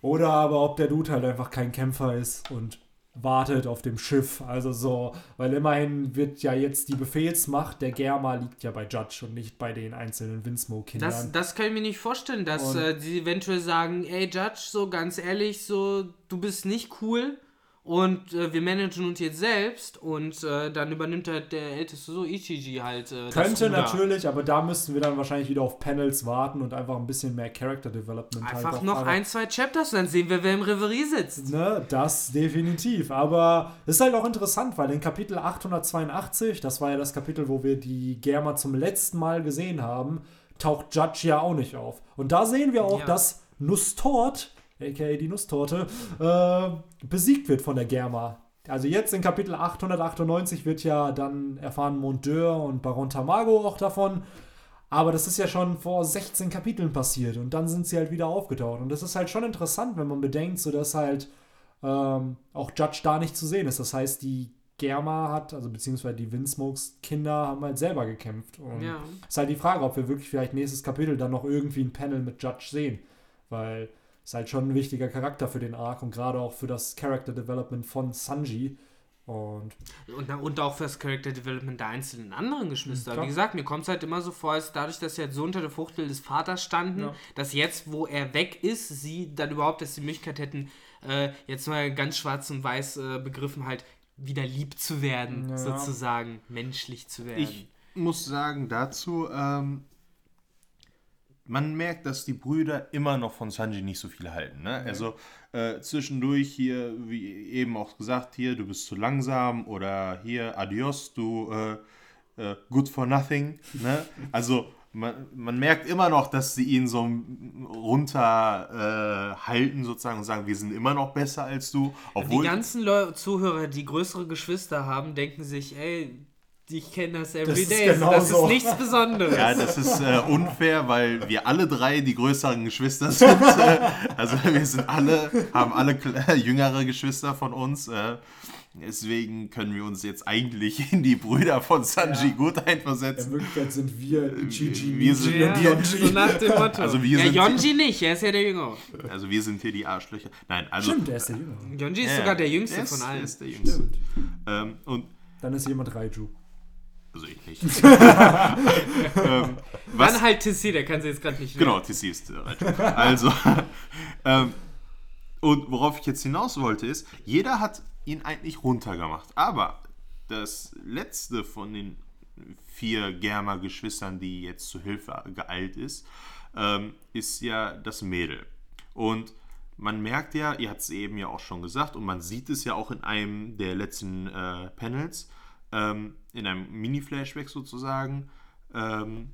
oder aber ob der Dude halt einfach kein Kämpfer ist und wartet auf dem Schiff. Also so, weil immerhin wird ja jetzt die Befehlsmacht der Germa liegt ja bei Judge und nicht bei den einzelnen Winsmoke-Kindern. Das, das kann ich mir nicht vorstellen, dass äh, die eventuell sagen, ey Judge, so ganz ehrlich, so du bist nicht cool und äh, wir managen uns jetzt selbst und äh, dann übernimmt halt der älteste so Ichiji halt. Äh, Könnte natürlich, aber da müssten wir dann wahrscheinlich wieder auf Panels warten und einfach ein bisschen mehr Character Development halt Einfach auch noch ein, zwei Chapters und dann sehen wir, wer im Reverie sitzt. Ne, das definitiv. Aber es ist halt auch interessant, weil in Kapitel 882, das war ja das Kapitel, wo wir die Germa zum letzten Mal gesehen haben, taucht Judge ja auch nicht auf. Und da sehen wir auch, Ja. dass Nustort, aka die Nusstorte, äh, besiegt wird von der Germa. Also jetzt in Kapitel 898 wird ja dann erfahren Mondeur und Baron Tamago auch davon. Aber das ist ja schon vor 16 Kapiteln passiert und dann sind sie halt wieder aufgetaucht. Und das ist halt schon interessant, wenn man bedenkt, so dass halt ähm, auch Judge da nicht zu sehen ist. Das heißt, die Germa hat, also beziehungsweise die Windsmokes Kinder haben halt selber gekämpft. Und Ja. ist halt die Frage, ob wir wirklich vielleicht nächstes Kapitel dann noch irgendwie ein Panel mit Judge sehen. Weil ist halt schon ein wichtiger Charakter für den Arc und gerade auch für das Character Development von Sanji. Und Und, und auch für das Character Development der einzelnen anderen Geschwister. Klar. Wie gesagt, mir kommt es halt immer so vor, als dadurch, dass sie jetzt so unter der Fuchtel des Vaters standen, Ja. dass jetzt, wo er weg ist, sie dann überhaupt erst die Möglichkeit hätten, äh, jetzt mal ganz schwarz und weiß äh, begriffen, halt wieder lieb zu werden, Ja. sozusagen, menschlich zu werden. Ich muss sagen dazu, ähm, man merkt, dass die Brüder immer noch von Sanji nicht so viel halten. Ne? Also äh, zwischendurch hier, wie eben auch gesagt, hier, du bist zu langsam oder hier, adios, du äh, äh, good for nothing. Ne? [laughs] Also man, man merkt immer noch, dass sie ihn so runter äh, halten sozusagen und sagen, wir sind immer noch besser als du. die Obwohl, ganzen Leu Zuhörer, die größere Geschwister haben, denken sich, ey, ich kenne das everyday. ist Das, das genauso. ist nichts Besonderes. Ja, das ist äh, unfair, weil wir alle drei die größeren Geschwister [laughs] sind. Äh, also wir sind alle, haben alle kle- jüngere Geschwister von uns. Äh, deswegen können wir uns jetzt eigentlich in die Brüder von Sanji Ja. gut in einversetzen. Wirklichkeit sind wir Ichiji, wir sind- Ja, Yonji. so nach dem Motto. Also wir ja, sind- Yonji nicht, er ist ja der Jüngere. Also wir sind hier die Arschlöcher. Nein, also Stimmt, der ist der Jüngere. Yonji ist Ja, sogar der er Jüngste ist- von er allen. ist der Jüngste. Ähm, und Dann ist jemand Raiju. Also ich nicht. [laughs] ähm, Dann halt Tissi, der kann sie jetzt gerade nicht Genau, TC ist äh. Also, [laughs] ähm, und worauf ich jetzt hinaus wollte, ist, jeder hat ihn eigentlich runtergemacht. Aber das letzte von den vier Germa-Geschwistern, die jetzt zu Hilfe geeilt ist, ähm, ist ja das Mädel. Und man merkt ja, ihr habt es eben ja auch schon gesagt, und man sieht es ja auch in einem der letzten äh, Panels, ähm, in einem Mini-Flashback sozusagen, ähm,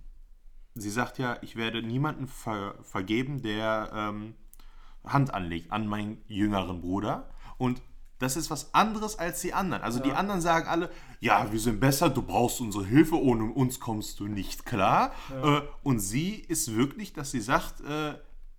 sie sagt ja, ich werde niemanden ver vergeben, der ähm, Hand anlegt an meinen jüngeren Bruder. Und das ist was anderes als die anderen. Also die anderen sagen alle, ja, wir sind besser, du brauchst unsere Hilfe, ohne uns kommst du nicht klar. Äh, und sie ist wirklich, dass sie sagt, äh,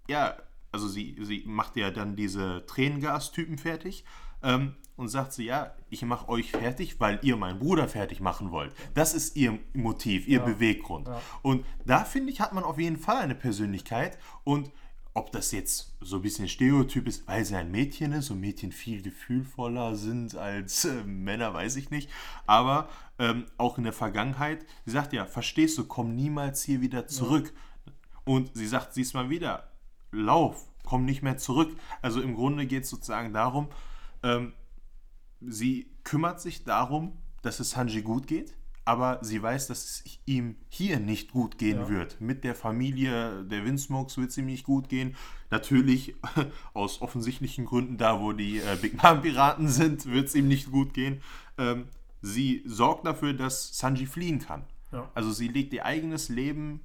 ja, also sie, sie macht ja dann diese Tränengastypen fertig ähm, und sagt sie, ja, ich mache euch fertig, weil ihr meinen Bruder fertig machen wollt. Das ist ihr Motiv, ihr Beweggrund. Und da finde ich, hat man auf jeden Fall eine Persönlichkeit und ob das jetzt so ein bisschen Stereotyp ist, weil sie ein Mädchen ist und Mädchen viel gefühlvoller sind als äh, Männer, weiß ich nicht. Aber ähm, auch in der Vergangenheit, sie sagt ja, verstehst du, komm niemals hier wieder zurück. Und sie sagt diesmal wieder, lauf, komm nicht mehr zurück. Also im Grunde geht es sozusagen darum, ähm, sie kümmert sich darum, dass es Sanji gut geht, aber sie weiß, dass es ihm hier nicht gut gehen Ja. wird. Mit der Familie der Windsmokes wird es ihm nicht gut gehen. Natürlich [laughs] aus offensichtlichen Gründen, da wo die äh, Big Mom Piraten sind, wird es ihm nicht gut gehen. Ähm, sie sorgt dafür, dass Sanji fliehen kann. Ja. Also sie legt ihr eigenes Leben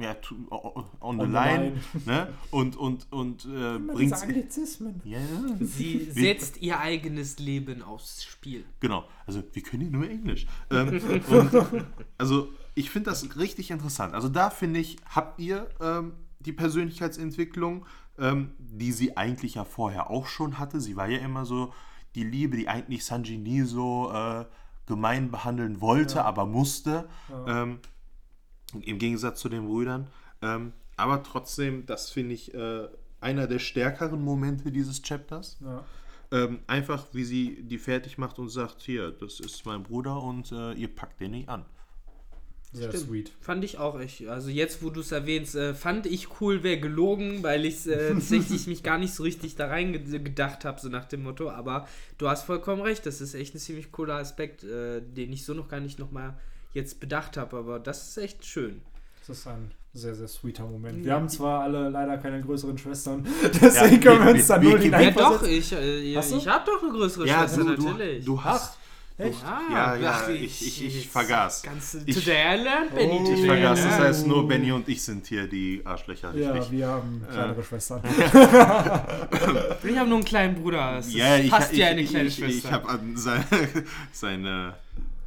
ja, on the On the line. Ne? und, und, und äh, bringt Anglizismen. ja, ja. Sie setzt ihr eigenes Leben aufs Spiel. Genau, also wir können ja nur Englisch. Ähm, und, also ich finde das richtig interessant. Also da finde ich, habt ihr ähm, die Persönlichkeitsentwicklung, ähm, die sie eigentlich ja vorher auch schon hatte. Sie war ja immer so die Liebe, die eigentlich Sanji nie so äh, gemein behandeln wollte, aber musste. Ähm, Im Gegensatz zu den Brüdern. Ähm, aber trotzdem, das finde ich äh, einer der stärkeren Momente dieses Chapters. Ja. Ähm, einfach, wie sie die fertig macht und sagt, hier, das ist mein Bruder und äh, ihr packt den nicht an. Sehr Stimmt. sweet. Fand ich auch echt. Also jetzt, wo du es erwähnst, äh, fand ich cool, wäre gelogen, weil ich äh, [laughs] tatsächlich mich gar nicht so richtig da rein ge- gedacht habe, so nach dem Motto. Aber du hast vollkommen recht, das ist echt ein ziemlich cooler Aspekt, äh, den ich so noch gar nicht nochmal jetzt bedacht habe. Aber das ist echt schön. Das ist ein sehr, sehr sweeter Moment. Ja. Wir haben zwar alle leider keine größeren Schwestern, [laughs] deswegen Ja, können wir wir- uns da nur wir- Ja, hineinversetzen. doch, ich, äh, du? ich habe doch eine größere Ja, Schwester, du, du, natürlich. du hast. Echt? Ah, Ja, ja, ach, ich- ich- ich jetzt vergaß. Ganz Ich- today I learned, Benny. Oh, Ich vergaß, das heißt nur Benny und ich sind hier die Arschlöcher, Ja, richtig? wir haben kleinere Schwestern. [laughs] [laughs] Ich habe nur einen kleinen Bruder. Es Ja, ich, ich, wie eine ich, kleine ich, Schwester. ich habe an seine, seine,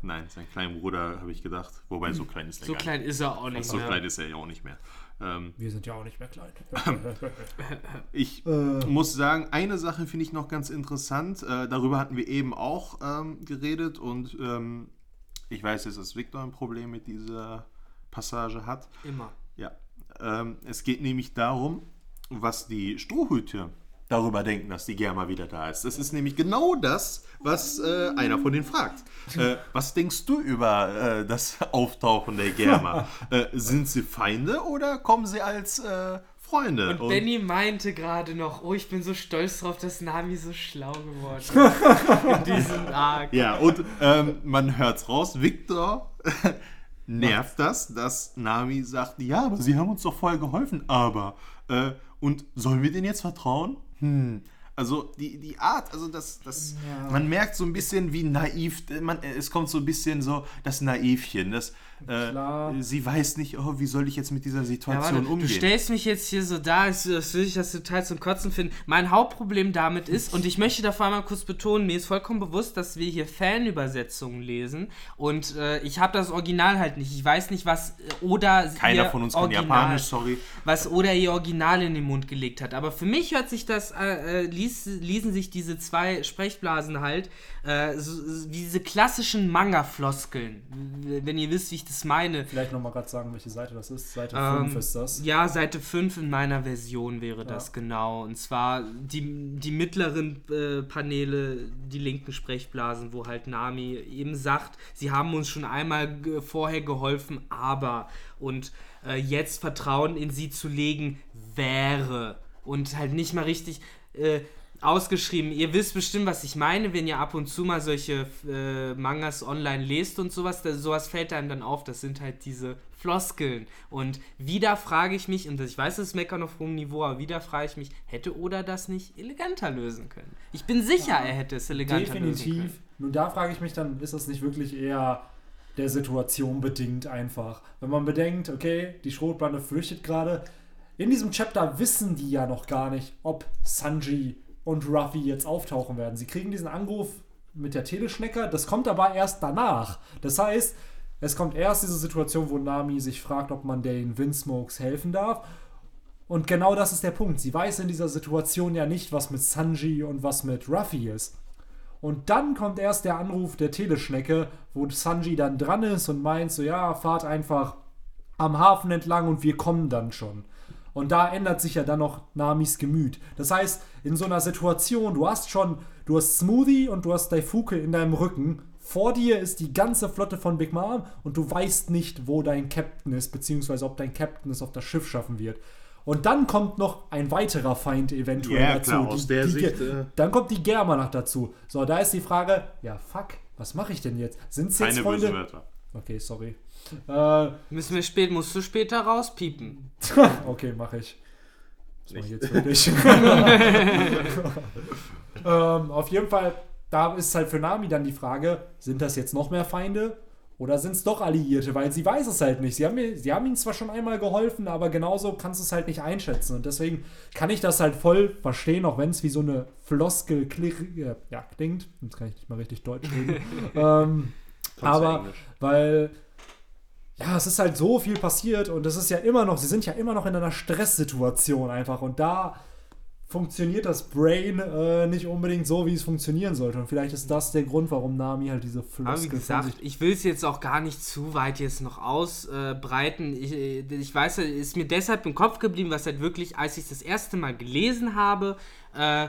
nein, seinen kleinen Bruder habe ich gedacht. Wobei so klein ist er so gar klein ist er auch nicht. nicht So mehr. klein ist er ja auch nicht mehr. Ähm, Wir sind ja auch nicht mehr klein. [laughs] ich Äh. muss sagen, eine Sache finde ich noch ganz interessant. Äh, darüber hatten wir eben auch ähm, geredet und ähm, ich weiß jetzt, dass Victor ein Problem mit dieser Passage hat. Immer. Ja, ähm, es geht nämlich darum, was die Strohhüte darüber denken, dass die Germa wieder da ist. Das ist nämlich genau das, was äh, einer von denen fragt. Äh, was denkst du über äh, das [laughs] Auftauchen der Germa? [laughs] äh, sind sie Feinde oder kommen sie als äh, Freunde? Und, Benny meinte gerade noch, oh, ich bin so stolz drauf, dass Nami so schlau geworden ist. [laughs] In diesem Arc. Ja, und ähm, man hört's raus, Victor nervt das, dass Nami sagt, ja, aber sie haben uns doch vorher geholfen, aber äh, und sollen wir denen jetzt vertrauen? Hm. Also die, die Art, also das, das Ja. man merkt so ein bisschen wie naiv, man, es kommt so ein bisschen so das Naivchen, das äh, sie weiß nicht, oh, wie soll ich jetzt mit dieser Ja, Situation warte, du umgehen? stellst mich jetzt hier so da, als würde ich das total zum Kotzen finden. Mein Hauptproblem damit ist, und ich möchte davor mal kurz betonen, mir ist vollkommen bewusst, dass wir hier Fanübersetzungen lesen und äh, ich habe das Original halt nicht. Ich weiß nicht, was äh, Oda Keiner von uns kann Original, Japanisch, sorry. was Oda ihr Original in den Mund gelegt hat. Aber für mich hört sich das, äh, äh, ließ, ließen sich diese zwei Sprechblasen halt, äh, so, diese klassischen Manga-Floskeln. Wenn ihr wisst, wie ich das meine. Vielleicht nochmal gerade sagen, welche Seite das ist. Seite Ähm, 5 ist das. Ja, Seite 5 in meiner Version wäre das Ja. genau. Und zwar die, die mittleren äh, Paneele, die linken Sprechblasen, wo halt Nami eben sagt, sie haben uns schon einmal vorher geholfen, aber und äh, jetzt Vertrauen in sie zu legen wäre. Und halt nicht mal richtig äh, ausgeschrieben. Ihr wisst bestimmt, was ich meine, wenn ihr ab und zu mal solche äh, Mangas online lest und sowas, da, sowas fällt einem dann auf. Das sind halt diese Floskeln. Und wieder frage ich mich, und ich weiß, es ist Meckern auf hohem Niveau, aber wieder frage ich mich, hätte Oda das nicht eleganter lösen können? Ich bin sicher, er hätte es eleganter lösen Definitiv. können. Nun, da frage ich mich dann, ist das nicht wirklich eher der Situation bedingt einfach? Wenn man bedenkt, okay, die Schrotbande flüchtet gerade. In diesem Chapter wissen die ja noch gar nicht, ob Sanji und Ruffy jetzt auftauchen werden. Sie kriegen diesen Anruf mit der Teleschnecke, das kommt aber erst danach. Das heißt, es kommt erst diese Situation, wo Nami sich fragt, ob man den Windsmokes helfen darf. Und genau das ist der Punkt. Sie weiß in dieser Situation ja nicht, was mit Sanji und was mit Ruffy ist. Und dann kommt erst der Anruf der Teleschnecke, wo Sanji dann dran ist und meint so, ja, fahrt einfach am Hafen entlang und wir kommen dann schon. Und da ändert sich ja dann noch Namis Gemüt. Das heißt, in so einer Situation, du hast schon, du hast Smoothie und du hast Daifuke in deinem Rücken. Vor dir ist die ganze Flotte von Big Mom und du weißt nicht, wo dein Captain ist, beziehungsweise ob dein Captain es auf das Schiff schaffen wird. Und dann kommt noch ein weiterer Feind eventuell Ja, dazu. klar, aus der die, Sicht, äh, dann kommt die Germa noch dazu. So, da ist die Frage, ja, fuck, was mache ich denn jetzt? Sind es jetzt Keine böse Freunde? Wörter. Okay, sorry. Äh, Müssen wir spät, musst du später rauspiepen. [laughs] okay, mache ich. Das mache ich jetzt wirklich. [laughs] ähm, auf jeden Fall, da ist halt für Nami dann die Frage, sind das jetzt noch mehr Feinde oder sind es doch Alliierte? Weil sie weiß es halt nicht. Sie haben, sie haben ihnen zwar schon einmal geholfen, aber genauso kannst du es halt nicht einschätzen. Und deswegen kann ich das halt voll verstehen, auch wenn es wie so eine Floskel äh, ja, klingt. Jetzt kann ich nicht mal richtig Deutsch reden. [laughs] ähm, aber weil ja, es ist halt so viel passiert und es ist ja immer noch, sie sind ja immer noch in einer Stresssituation einfach und da funktioniert das Brain äh, nicht unbedingt so, wie es funktionieren sollte. Und vielleicht ist das der Grund, warum Nami halt diese Aber wie gesagt, ich will es jetzt auch gar nicht zu weit jetzt noch ausbreiten. ich, äh, ich weiß, es ist mir deshalb im Kopf geblieben, was halt wirklich, als ich das erste Mal gelesen habe, äh,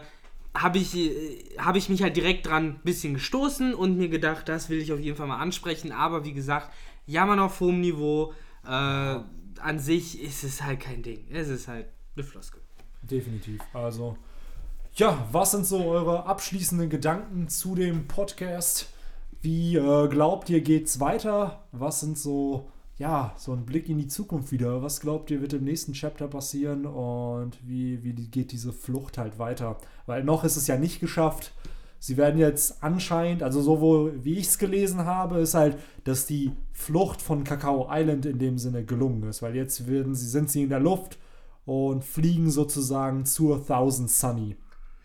habe ich, äh, hab ich mich halt direkt dran ein bisschen gestoßen und mir gedacht, das will ich auf jeden Fall mal ansprechen. Aber wie gesagt, jammern auf hohem Niveau. Äh, an sich ist es halt kein Ding. Es ist halt eine Floskel. Definitiv. Also, ja, was sind so eure abschließenden Gedanken zu dem Podcast? Wie äh, glaubt ihr, geht's weiter? Was sind so, ja, so ein Blick in die Zukunft wieder? Was glaubt ihr, wird im nächsten Chapter passieren und wie, wie geht diese Flucht halt weiter? Weil noch ist es ja nicht geschafft. Sie werden jetzt anscheinend, also so wie ich es gelesen habe, ist halt, dass die Flucht von Kakao Island in dem Sinne gelungen ist, weil jetzt werden sie, sind sie in der Luft und fliegen sozusagen zur Thousand Sunny.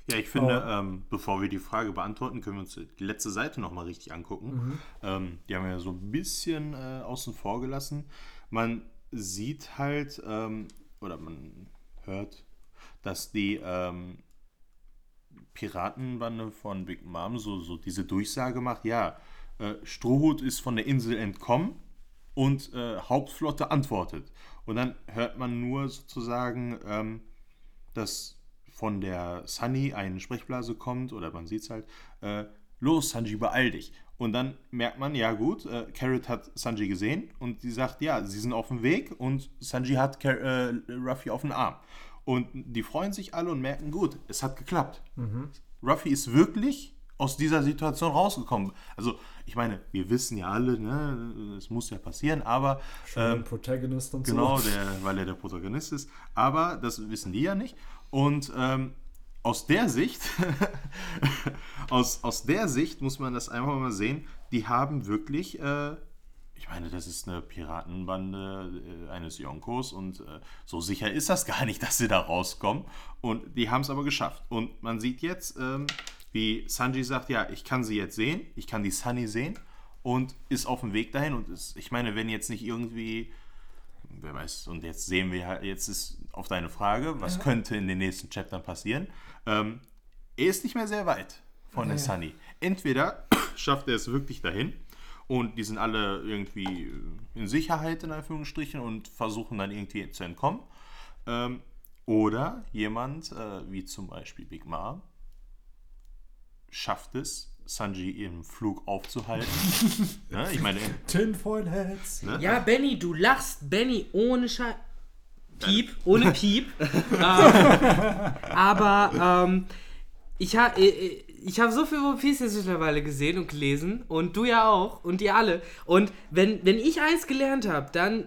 Ja, ich finde, ähm, bevor wir die Frage beantworten, können wir uns die letzte Seite nochmal richtig angucken. Mhm. Ähm, die haben wir ja so ein bisschen äh, außen vor gelassen. Man sieht halt, ähm, oder man hört, dass die ähm, Piratenbande von Big Mom so, so diese Durchsage macht, ja, äh, Strohhut ist von der Insel entkommen und äh, Hauptflotte antwortet. Und dann hört man nur sozusagen, ähm, dass von der Sunny eine Sprechblase kommt, oder man sieht es halt, äh, los Sanji, beeil dich. Und dann merkt man, ja gut, äh, Carrot hat Sanji gesehen und sie sagt, ja, sie sind auf dem Weg und Sanji hat Car äh, Ruffy auf den Arm. Und die freuen sich alle und merken, gut, es hat geklappt. Ruffy ist wirklich aus dieser Situation rausgekommen. Also, ich meine, wir wissen ja alle, ne, es muss ja passieren, aber ähm, Protagonist und Genau, so. der, weil er der Protagonist ist. Aber das wissen die ja nicht. Und ähm, aus der Sicht, [laughs] aus, aus der Sicht muss man das einfach mal sehen, die haben wirklich, äh, ich meine, das ist eine Piratenbande äh, eines Yonkos und äh, so sicher ist das gar nicht, [laughs] dass sie da rauskommen. Und die haben es aber geschafft. Und man sieht jetzt, ähm, wie Sanji sagt, ja, ich kann sie jetzt sehen, ich kann die Sunny sehen und ist auf dem Weg dahin. Und ist, ich meine, wenn jetzt nicht irgendwie wer weiß, und jetzt sehen wir halt, jetzt ist auf deine Frage, was könnte in den nächsten Chaptern passieren. Ähm, er ist nicht mehr sehr weit von der Sunny. Entweder [clears throat] schafft er es wirklich dahin und die sind alle irgendwie in Sicherheit, in Anführungsstrichen, und versuchen dann irgendwie zu entkommen. Ähm, oder jemand, äh, wie zum Beispiel Big Mom, schafft es, Sanji im Flug aufzuhalten. [laughs] ne? Ich meine, Tinfoil Heads. ne? Ja, Benny, du lachst. Benny, ohne Schei... Piep, ohne [laughs] Piep. ähm, aber ähm, ich habe ich hab so viel One Piece jetzt mittlerweile gesehen und gelesen und du ja auch und ihr alle. Und wenn, wenn ich eins gelernt habe, dann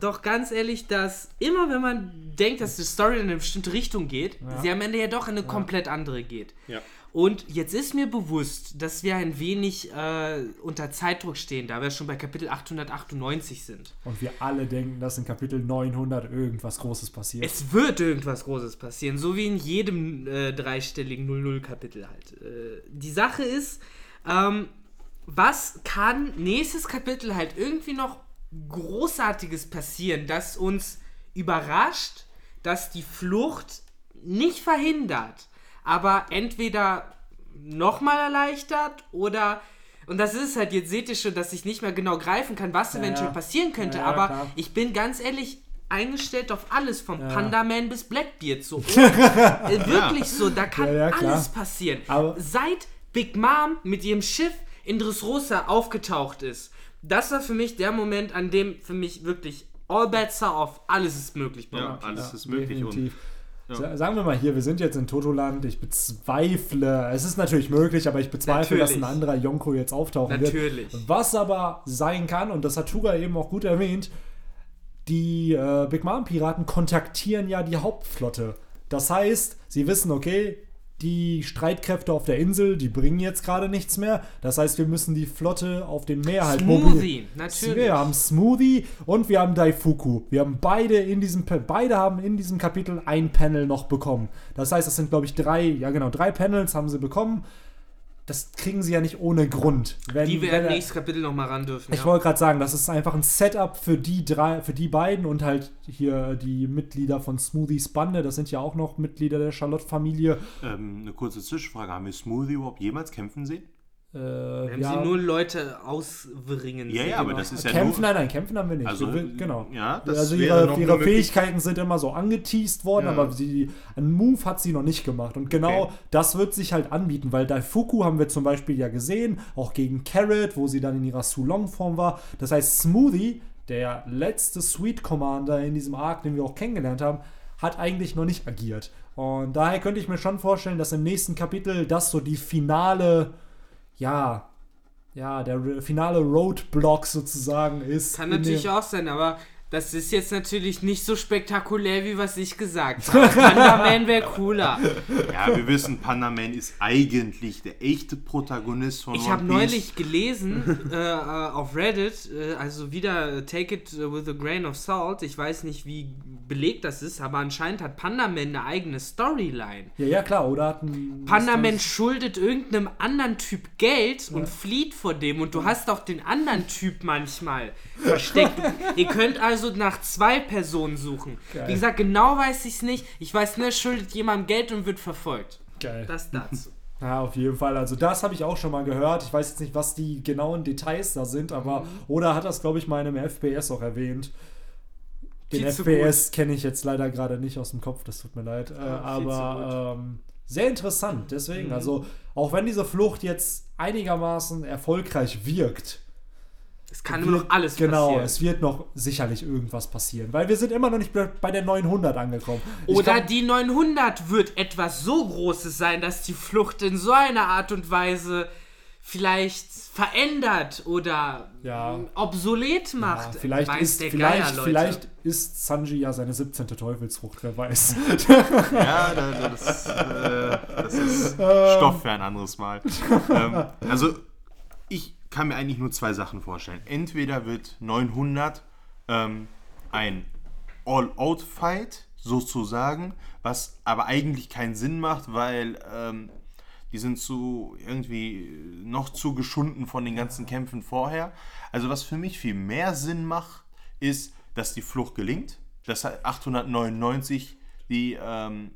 doch ganz ehrlich, dass immer wenn man denkt, dass die Story in eine bestimmte Richtung geht, sie am Ende ja doch in eine komplett andere geht. Ja. Und jetzt ist mir bewusst, dass wir ein wenig äh, unter Zeitdruck stehen, da wir schon bei Kapitel 898 sind. Und wir alle denken, dass in Kapitel 900 irgendwas Großes passiert. Es wird irgendwas Großes passieren, so wie in jedem äh, dreistelligen 00-Kapitel halt. Äh, die Sache ist, ähm, was kann nächstes Kapitel halt irgendwie noch Großartiges passieren, das uns überrascht, dass die Flucht nicht verhindert, aber entweder nochmal erleichtert oder. Und das ist halt, jetzt seht ihr schon, dass ich nicht mehr genau greifen kann, was Ja, eventuell ja. passieren könnte, Ja, ja, aber klar. ich bin ganz ehrlich eingestellt auf alles, vom Ja. Panda-Man bis Blackbeard. So. [laughs] äh, wirklich so, da kann Ja, ja, alles passieren. Aber- Seit Big Mom mit ihrem Schiff in Dressrosa aufgetaucht ist, das war für mich der Moment, an dem für mich wirklich all bets are off, alles ist möglich bei Ja, alles ist möglich. Und definitiv. Sa- Sagen wir mal hier, wir sind jetzt in Totoland. Ich bezweifle, es ist natürlich möglich, aber ich bezweifle, dass ein Natürlich. anderer Yonko jetzt auftauchen Natürlich. wird. Was aber sein kann, und das hat Tuga eben auch gut erwähnt, die äh, Big Mom Piraten kontaktieren ja die Hauptflotte. Das heißt, sie wissen, okay, die Streitkräfte auf der Insel, die bringen jetzt gerade nichts mehr. Das heißt, wir müssen die Flotte auf dem Meer halt mobil- Smoothie, natürlich. wir haben Smoothie und wir haben Daifuku. Wir haben beide in diesem beide haben in diesem Kapitel ein Panel noch bekommen. Das heißt, das sind glaube ich drei, ja genau, drei Panels haben sie bekommen. Das kriegen sie ja nicht ohne Grund. Wenn, Die werden er- nächstes Kapitel nochmal ran dürfen. ich ja. wollte gerade sagen, das ist einfach ein Setup für die drei, für die beiden und halt hier die Mitglieder von Smoothies Bande. Das sind ja auch noch Mitglieder der Charlotte-Familie. Ähm, eine kurze Zwischenfrage: Haben wir Smoothie überhaupt jemals kämpfen sehen? Äh, Wir haben ja, sie nur Leute auswringen Ja, ja, aber das ist ja kämpfen, nur... nein, nein, kämpfen haben wir nicht. Also, Wir- genau. ja, das also ihre, ihre. Fähigkeiten sind immer so angeteased worden, Ja. aber sie, einen Move hat sie noch nicht gemacht. Und genau Okay. das wird sich halt anbieten, weil Daifuku haben wir zum Beispiel ja gesehen, auch gegen Carrot, wo sie dann in ihrer Sulong-Form war. Das heißt, Smoothie, der letzte Sweet Commander in diesem Arc, den wir auch kennengelernt haben, hat eigentlich noch nicht agiert. Und daher könnte ich mir schon vorstellen, dass im nächsten Kapitel das so die finale, ja, ja, der finale Roadblock sozusagen ist. Kann natürlich auch sein, aber das ist jetzt natürlich nicht so spektakulär, wie was ich gesagt habe. Thunderman wäre cooler. Ja, wir wissen, Panda Man ist eigentlich der echte Protagonist von Ich habe neulich gelesen äh, äh, auf Reddit, äh, also wieder äh, take it äh, with a grain of salt. Ich weiß nicht, wie belegt das ist, aber anscheinend hat Pandaman eine eigene Storyline. Ja, ja, klar, oder hat ein. Pandaman schuldet irgendeinem anderen Typ Geld und flieht vor dem und du hast auch den anderen Typ manchmal versteckt. Ihr könnt also nach zwei Personen suchen. Geil. Wie gesagt, genau weiß ich es nicht. Ich weiß nur, er schuldet jemandem Geld und wird verfolgt. Geil. Das dazu. [laughs] Ja, auf jeden Fall. Also, das habe ich auch schon mal gehört. Ich weiß jetzt nicht, was die genauen Details da sind, aber. Mhm. Oder hat das, glaube ich, mal in einem FPS auch erwähnt. Den Viel FPS kenne ich jetzt leider gerade nicht aus dem Kopf, das tut mir leid. Äh, zu aber ähm, sehr interessant. Deswegen, Mhm. also, auch wenn diese Flucht jetzt einigermaßen erfolgreich wirkt, Es kann immer noch alles genau, passieren. es wird noch sicherlich irgendwas passieren, weil wir sind immer noch nicht bei der 900 angekommen. Ich Oder glaub- die 900 wird etwas so Großes sein, dass die Flucht in so einer Art und Weise vielleicht verändert oder Ja. mh, obsolet Ja, macht. vielleicht, Weiß ist, der vielleicht, Geier, vielleicht ist Sanji ja seine 17. Teufelsfrucht, wer weiß. Ja, [laughs] da- da- das, äh, das ist Stoff für ein anderes Mal. ähm, also, ich kann mir eigentlich nur zwei Sachen vorstellen. Entweder wird 900 ähm, ein All-Out-Fight sozusagen, was aber eigentlich keinen Sinn macht, weil ähm, die sind zu irgendwie noch zu geschunden von den ganzen Kämpfen vorher. Also was für mich viel mehr Sinn macht, ist, dass die Flucht gelingt. Dass 899 die, ähm,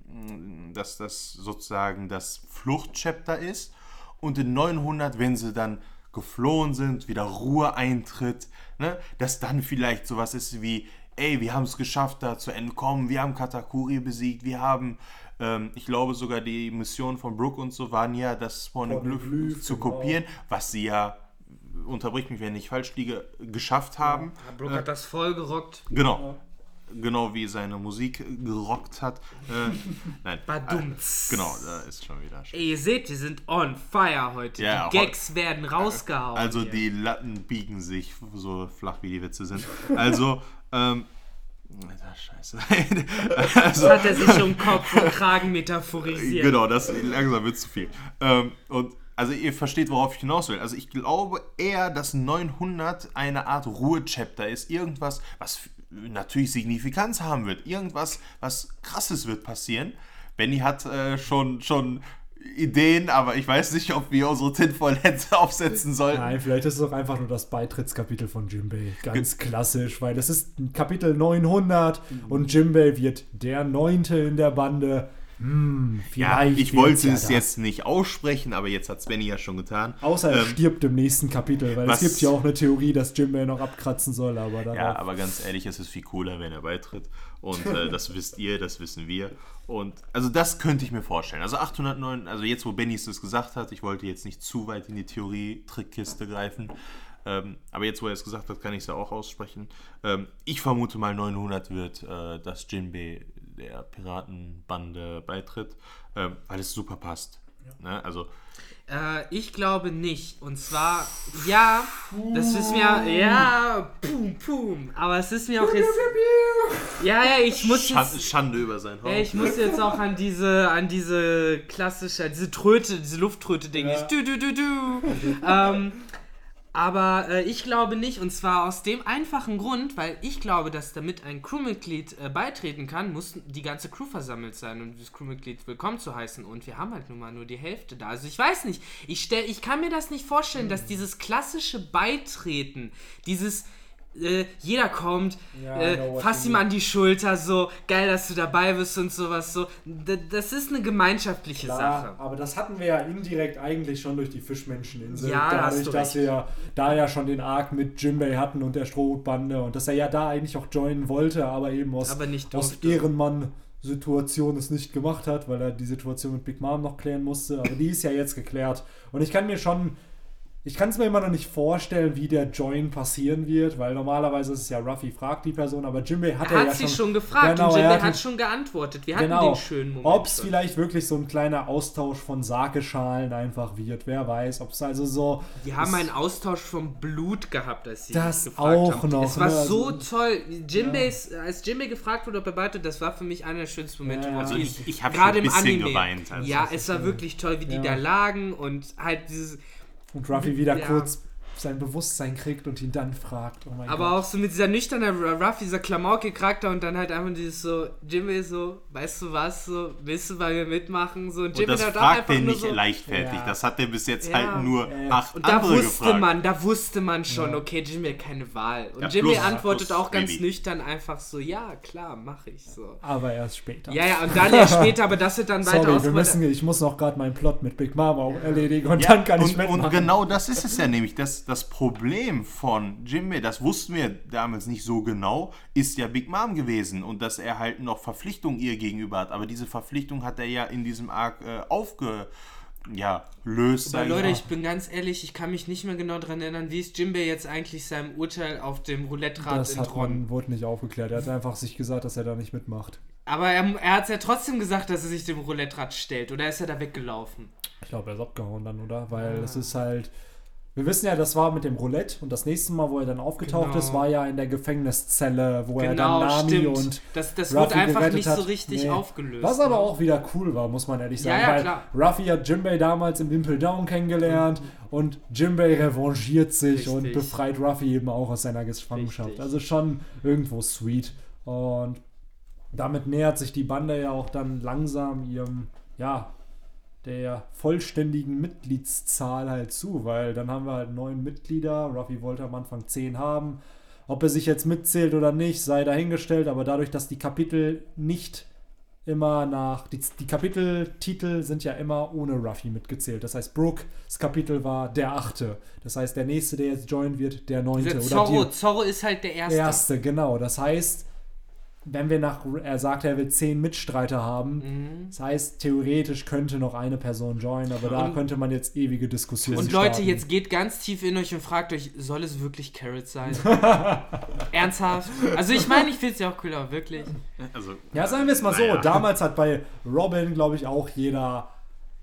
dass das sozusagen das Fluchtchapter ist. Und in 900, wenn sie dann geflohen sind, wieder Ruhe eintritt, ne, dass dann vielleicht sowas ist wie, ey, wir haben es geschafft, da zu entkommen, wir haben Katakuri besiegt, wir haben, ähm, ich glaube sogar die Mission von Brooke und so waren ja, das Pornoglyph zu genau. kopieren, was sie ja, unterbrich mich, wenn ich falsch liege, geschafft haben. Ja, Brooke hat das voll gerockt. Genau. Genau wie seine Musik gerockt hat. Äh, [laughs] nein. Badumts. Äh, genau, da ist schon wieder. Ey, ihr seht, wir sind on fire heute. Ja, die Gags werden rausgehauen. Also hier. die Latten biegen sich so flach wie die Witze sind. Also, [laughs] ähm. Alter, Scheiße. [laughs] also, Das hat er sich um Kopf und Kragen metaphorisiert. Genau, das langsam wird zu viel. Ähm, und also ihr versteht, worauf ich hinaus will. Also ich glaube eher, dass 900 eine Art Ruhe-Chapter ist. Irgendwas, was natürlich Signifikanz haben wird. Irgendwas, was krasses wird passieren. Benny hat äh, schon, schon Ideen, aber ich weiß nicht, ob wir unsere Tinfoil-Hände [laughs] aufsetzen sollten. Nein, vielleicht ist es auch einfach nur das Beitrittskapitel von Jimbei. Ganz klassisch, weil das ist Kapitel 900 und Jimbei wird der Neunte in der Bande. Hm, Ja, ich wollte ja es das. jetzt nicht aussprechen, aber jetzt hat Benny ja schon getan. Außer er Ähm, stirbt im nächsten Kapitel, weil was- es gibt ja auch eine Theorie, dass Jimbei noch abkratzen soll, aber. Ja, aber ganz ehrlich, es ist viel cooler, wenn er beitritt. Und äh, das [laughs] wisst ihr, das wissen wir. Und also das könnte ich mir vorstellen. Also 809, also jetzt, wo Benny es gesagt hat, ich wollte jetzt nicht zu weit in die Theorie-Trickkiste greifen. Ähm, aber jetzt, wo er es gesagt hat, kann ich es ja auch aussprechen. Ähm, ich vermute mal, 900 wird, äh, dass Jinbei der Piratenbande beitritt, ähm, weil es super passt. Ne? Also, Äh, ich glaube nicht. Und zwar, ja, das ist mir, ja, pum, pum. Aber es ist mir auch jetzt, ja, ja, ich muss Schande, jetzt, Schande über sein Haupt. ja, ich muss jetzt auch an diese, an diese klassische, diese Tröte, diese Lufttröte-Ding. Ja. Du, du, du, du. ähm, aber äh, ich glaube nicht, und zwar aus dem einfachen Grund, weil ich glaube, dass damit ein Crewmitglied äh, beitreten kann, muss die ganze Crew versammelt sein und das Crewmitglied willkommen zu heißen. Und wir haben halt nun mal nur die Hälfte da. Also ich weiß nicht, ich, stell, ich kann mir das nicht vorstellen, dass dieses klassische Beitreten, dieses äh, jeder kommt, Ja, äh, you ihm an die Schulter, so geil, dass du dabei bist und sowas. So, D das ist eine gemeinschaftliche Klar, Sache. aber das hatten wir ja indirekt eigentlich schon durch die Fischmenscheninsel. Ja, Dadurch, du dass recht. wir da ja schon den Arc mit Jimbei hatten und der Strohbande und dass er ja da eigentlich auch joinen wollte, aber eben aus, Aber aus durfte. Ehrenmann-Situation es nicht gemacht hat, weil er die Situation mit Big Mom noch klären musste. Aber die ist ja jetzt geklärt. Und ich kann mir schon. Ich kann es mir immer noch nicht vorstellen, wie der Join passieren wird, weil normalerweise ist es ja Ruffy fragt die Person, aber Jimbei hat Er er hat ja sie schon, schon gefragt Genau, und Jimbei hat hat schon geantwortet. Wir hatten Genau. den schönen Moment. Ob es vielleicht wirklich so ein kleiner Austausch von Sakeschalen einfach wird, wer weiß. Ob es also so. Die haben einen Austausch vom Blut gehabt, als sie Das gefragt auch haben. noch, Es war ne? so Also- toll. Jimbei's, Als Jimbei gefragt wurde, ob er beide, das war für mich einer der schönsten Momente. Ja, ja. Also ich, ich habe Gerade ein im bisschen Anime. geweint. Also ja, es war wirklich toll, wie die Ja. da lagen und halt dieses. Und Ruffy wieder Ja. kurz sein Bewusstsein kriegt und ihn dann fragt. Oh mein Aber Gott. auch so mit dieser nüchternen Ruffy, dieser Klamauk-Charakter und dann halt einfach dieses so, Jimbei so, weißt du was, so, willst du bei mir mitmachen? So, und Und Jimbei das hat auch fragt einfach er nicht so. leichtfertig. Ja. Das hat er bis jetzt Ja. halt nur Ja, ja. acht Und da andere wusste gefragt. man, da wusste man schon, Ja. okay, Jimmy hat keine Wahl. Und Ja, Jimmy plus- antwortet plus auch ganz Willi. nüchtern einfach so, ja, klar, mache ich so. Aber erst später. Ja, ja, und dann ja später, aber das wird dann weiter Sorry, wir müssen, ich muss noch gerade meinen Plot mit Big Mama auch erledigen und Ja, dann kann ich und, mitmachen. und genau das ist es ja nämlich. Das, das Problem von Jimmy, das wussten wir damals nicht so genau, ist ja Big Mom gewesen und dass er halt noch Verpflichtungen ihr gegenüber hat. Aber diese Verpflichtung hat er ja in diesem Arc äh, aufge, ja, löst. Aber Leute, ich bin ganz ehrlich, ich kann mich nicht mehr genau daran erinnern, wie ist Jimbei jetzt eigentlich seinem Urteil auf dem Roulette-Rad das hat man, wurde nicht aufgeklärt. Er hat einfach sich gesagt, dass er da nicht mitmacht. Aber er, er hat es ja trotzdem gesagt, dass er sich dem Roulette-Rad stellt. Oder ist er da weggelaufen? Ich glaube, er ist abgehauen dann, oder? Weil Ah. es ist halt. Wir wissen ja, das war mit dem Roulette und das nächste Mal, wo er dann aufgetaucht Genau. ist, war ja in der Gefängniszelle, wo er dann Genau, Nami stimmt. und das das Ruffy wurde einfach nicht hat. so richtig Nee. aufgelöst. Was aber ne? auch wieder cool war, muss man ehrlich sagen. Ja, ja, weil klar. Ruffy hat Jimbei damals im Impel Down kennengelernt und Jimbei revanchiert sich und Richtig. befreit Ruffy eben auch aus seiner Gefangenschaft. Richtig. Also schon irgendwo sweet. Und damit nähert sich die Bande ja auch dann langsam ihrem, ja, der vollständigen Mitgliedszahl halt zu, weil dann haben wir halt neun Mitglieder. Ruffy wollte am Anfang zehn haben. Ob er sich jetzt mitzählt oder nicht, sei dahingestellt, aber dadurch, dass die Kapitel nicht immer nach. Die, die Kapiteltitel sind ja immer ohne Ruffy mitgezählt. Das heißt, Brooks Kapitel war der achte. Das heißt, der nächste, der jetzt joinen wird, der neunte. Dieser Oder Zorro, die Zorro ist halt der Erste. erste, genau. Das heißt, wenn wir nach. Er sagt, er will zehn Mitstreiter haben. Mhm. Das heißt, theoretisch könnte noch eine Person joinen, aber da Und- könnte man jetzt ewige Diskussionen Und Leute, starten. jetzt geht ganz tief in euch und fragt euch, soll es wirklich Carrot sein? [laughs] Ernsthaft? Also ich meine, ich finde es ja auch cool, aber wirklich. Also, Ja, sagen wir es mal so. Damals hat bei Robin, glaube ich, auch jeder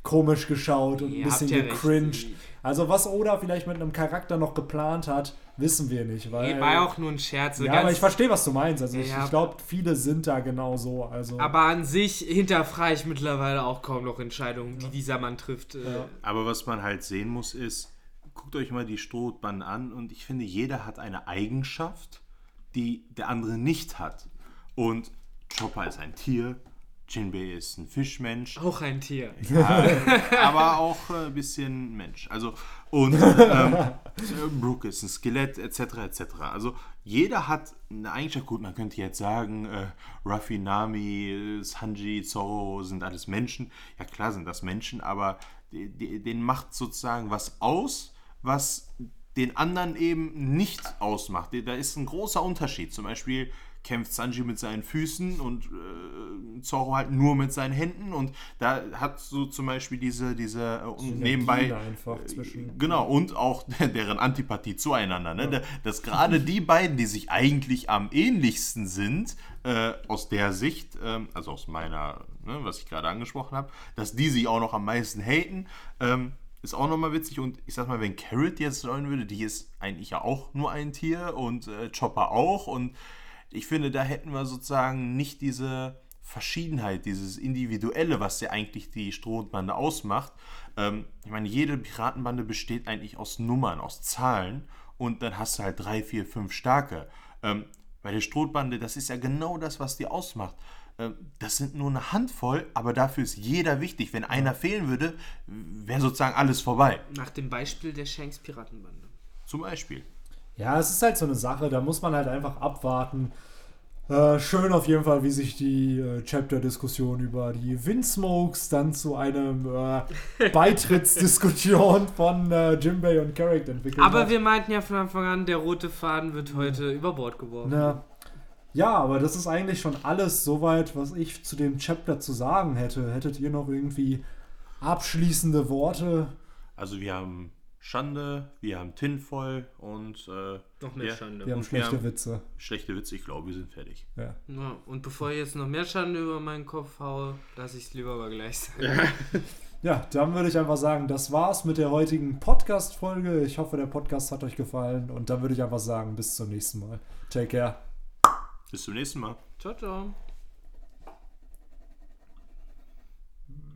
komisch geschaut und ein bisschen ja recht. gecringed. Also, was Oda vielleicht mit einem Charakter noch geplant hat, wissen wir nicht. Weil, Nee, war ja auch nur ein Scherz. so ja, ganz- aber ich verstehe, was du meinst. Also, ich, Ja. ich glaube, viele sind da genau so. Also, aber an sich hinterfrage ich mittlerweile auch kaum noch Entscheidungen, die dieser Mann trifft. äh, Ja. Aber was man halt sehen muss, ist, guckt euch mal die Strohbanden an und ich finde, jeder hat eine Eigenschaft, die der andere nicht hat. Und Chopper ist ein Tier, Jinbei ist ein Fischmensch, Auch ein Tier. aber auch ein bisschen Mensch. Also, und ähm, [laughs] äh, Brooke ist ein Skelett, etc., etc. Also, jeder hat eine Eigenschaft. Gut, man könnte jetzt sagen, äh, Ruffy, Nami, Sanji, Zoro sind alles Menschen. Ja, klar sind das Menschen, aber denen macht sozusagen was aus, was den anderen eben nicht ausmacht. Da ist ein großer Unterschied. Zum Beispiel kämpft Sanji mit seinen Füßen und äh, Zoro halt nur mit seinen Händen und da hat so zum Beispiel diese, diese äh, und nebenbei einfach zwischen. Genau, und auch [laughs] deren Antipathie zueinander. Ne? Dass gerade die beiden, die sich eigentlich am ähnlichsten sind, äh, aus der Sicht, ähm, also aus meiner, ne, was ich gerade angesprochen habe, dass die sich auch noch am meisten haten, ähm, ist auch nochmal witzig. Und ich sag mal, wenn Carrot jetzt joinen würde, die ist eigentlich ja auch nur ein Tier und äh, Chopper auch. Und ich finde, da hätten wir sozusagen nicht diese Verschiedenheit, dieses Individuelle, was ja eigentlich die Strohbande ausmacht. Ähm, ich meine, jede Piratenbande besteht eigentlich aus Nummern, aus Zahlen und dann hast du halt drei, vier, fünf starke. Ähm, bei der Strohbande, das ist ja genau das, was die ausmacht. Ähm, das sind nur eine Handvoll, aber dafür ist jeder wichtig. Wenn einer fehlen würde, wäre sozusagen alles vorbei. Nach dem Beispiel der Shanks Piratenbande. Zum Beispiel. Ja, es ist halt so eine Sache, da muss man halt einfach abwarten. Äh, schön auf jeden Fall, wie sich die äh, Chapter-Diskussion über die Windsmokes dann zu einem äh, [laughs] Beitrittsdiskussion von äh, Jimbei und Carrick entwickelt Aber hat. wir meinten ja von Anfang an, der rote Faden wird heute über Bord geworfen. Na, ja, aber das ist eigentlich schon alles soweit, was ich zu dem Chapter zu sagen hätte. Hättet ihr noch irgendwie abschließende Worte? Also wir haben Schande, wir haben Tinfoil und äh, Noch mehr Ja. Schande. Wir haben Und schlechte wir haben- Witze. schlechte Witze. Ich glaube, wir sind fertig. Ja. Ja, und bevor ich jetzt noch mehr Schande über meinen Kopf haue, lasse ich es lieber aber gleich sein. [laughs] ja, dann würde ich einfach sagen, das war's mit der heutigen Podcast-Folge. Ich hoffe, der Podcast hat euch gefallen. Und dann würde ich einfach sagen, bis zum nächsten Mal. Take care. Bis zum nächsten Mal. Ciao, ciao.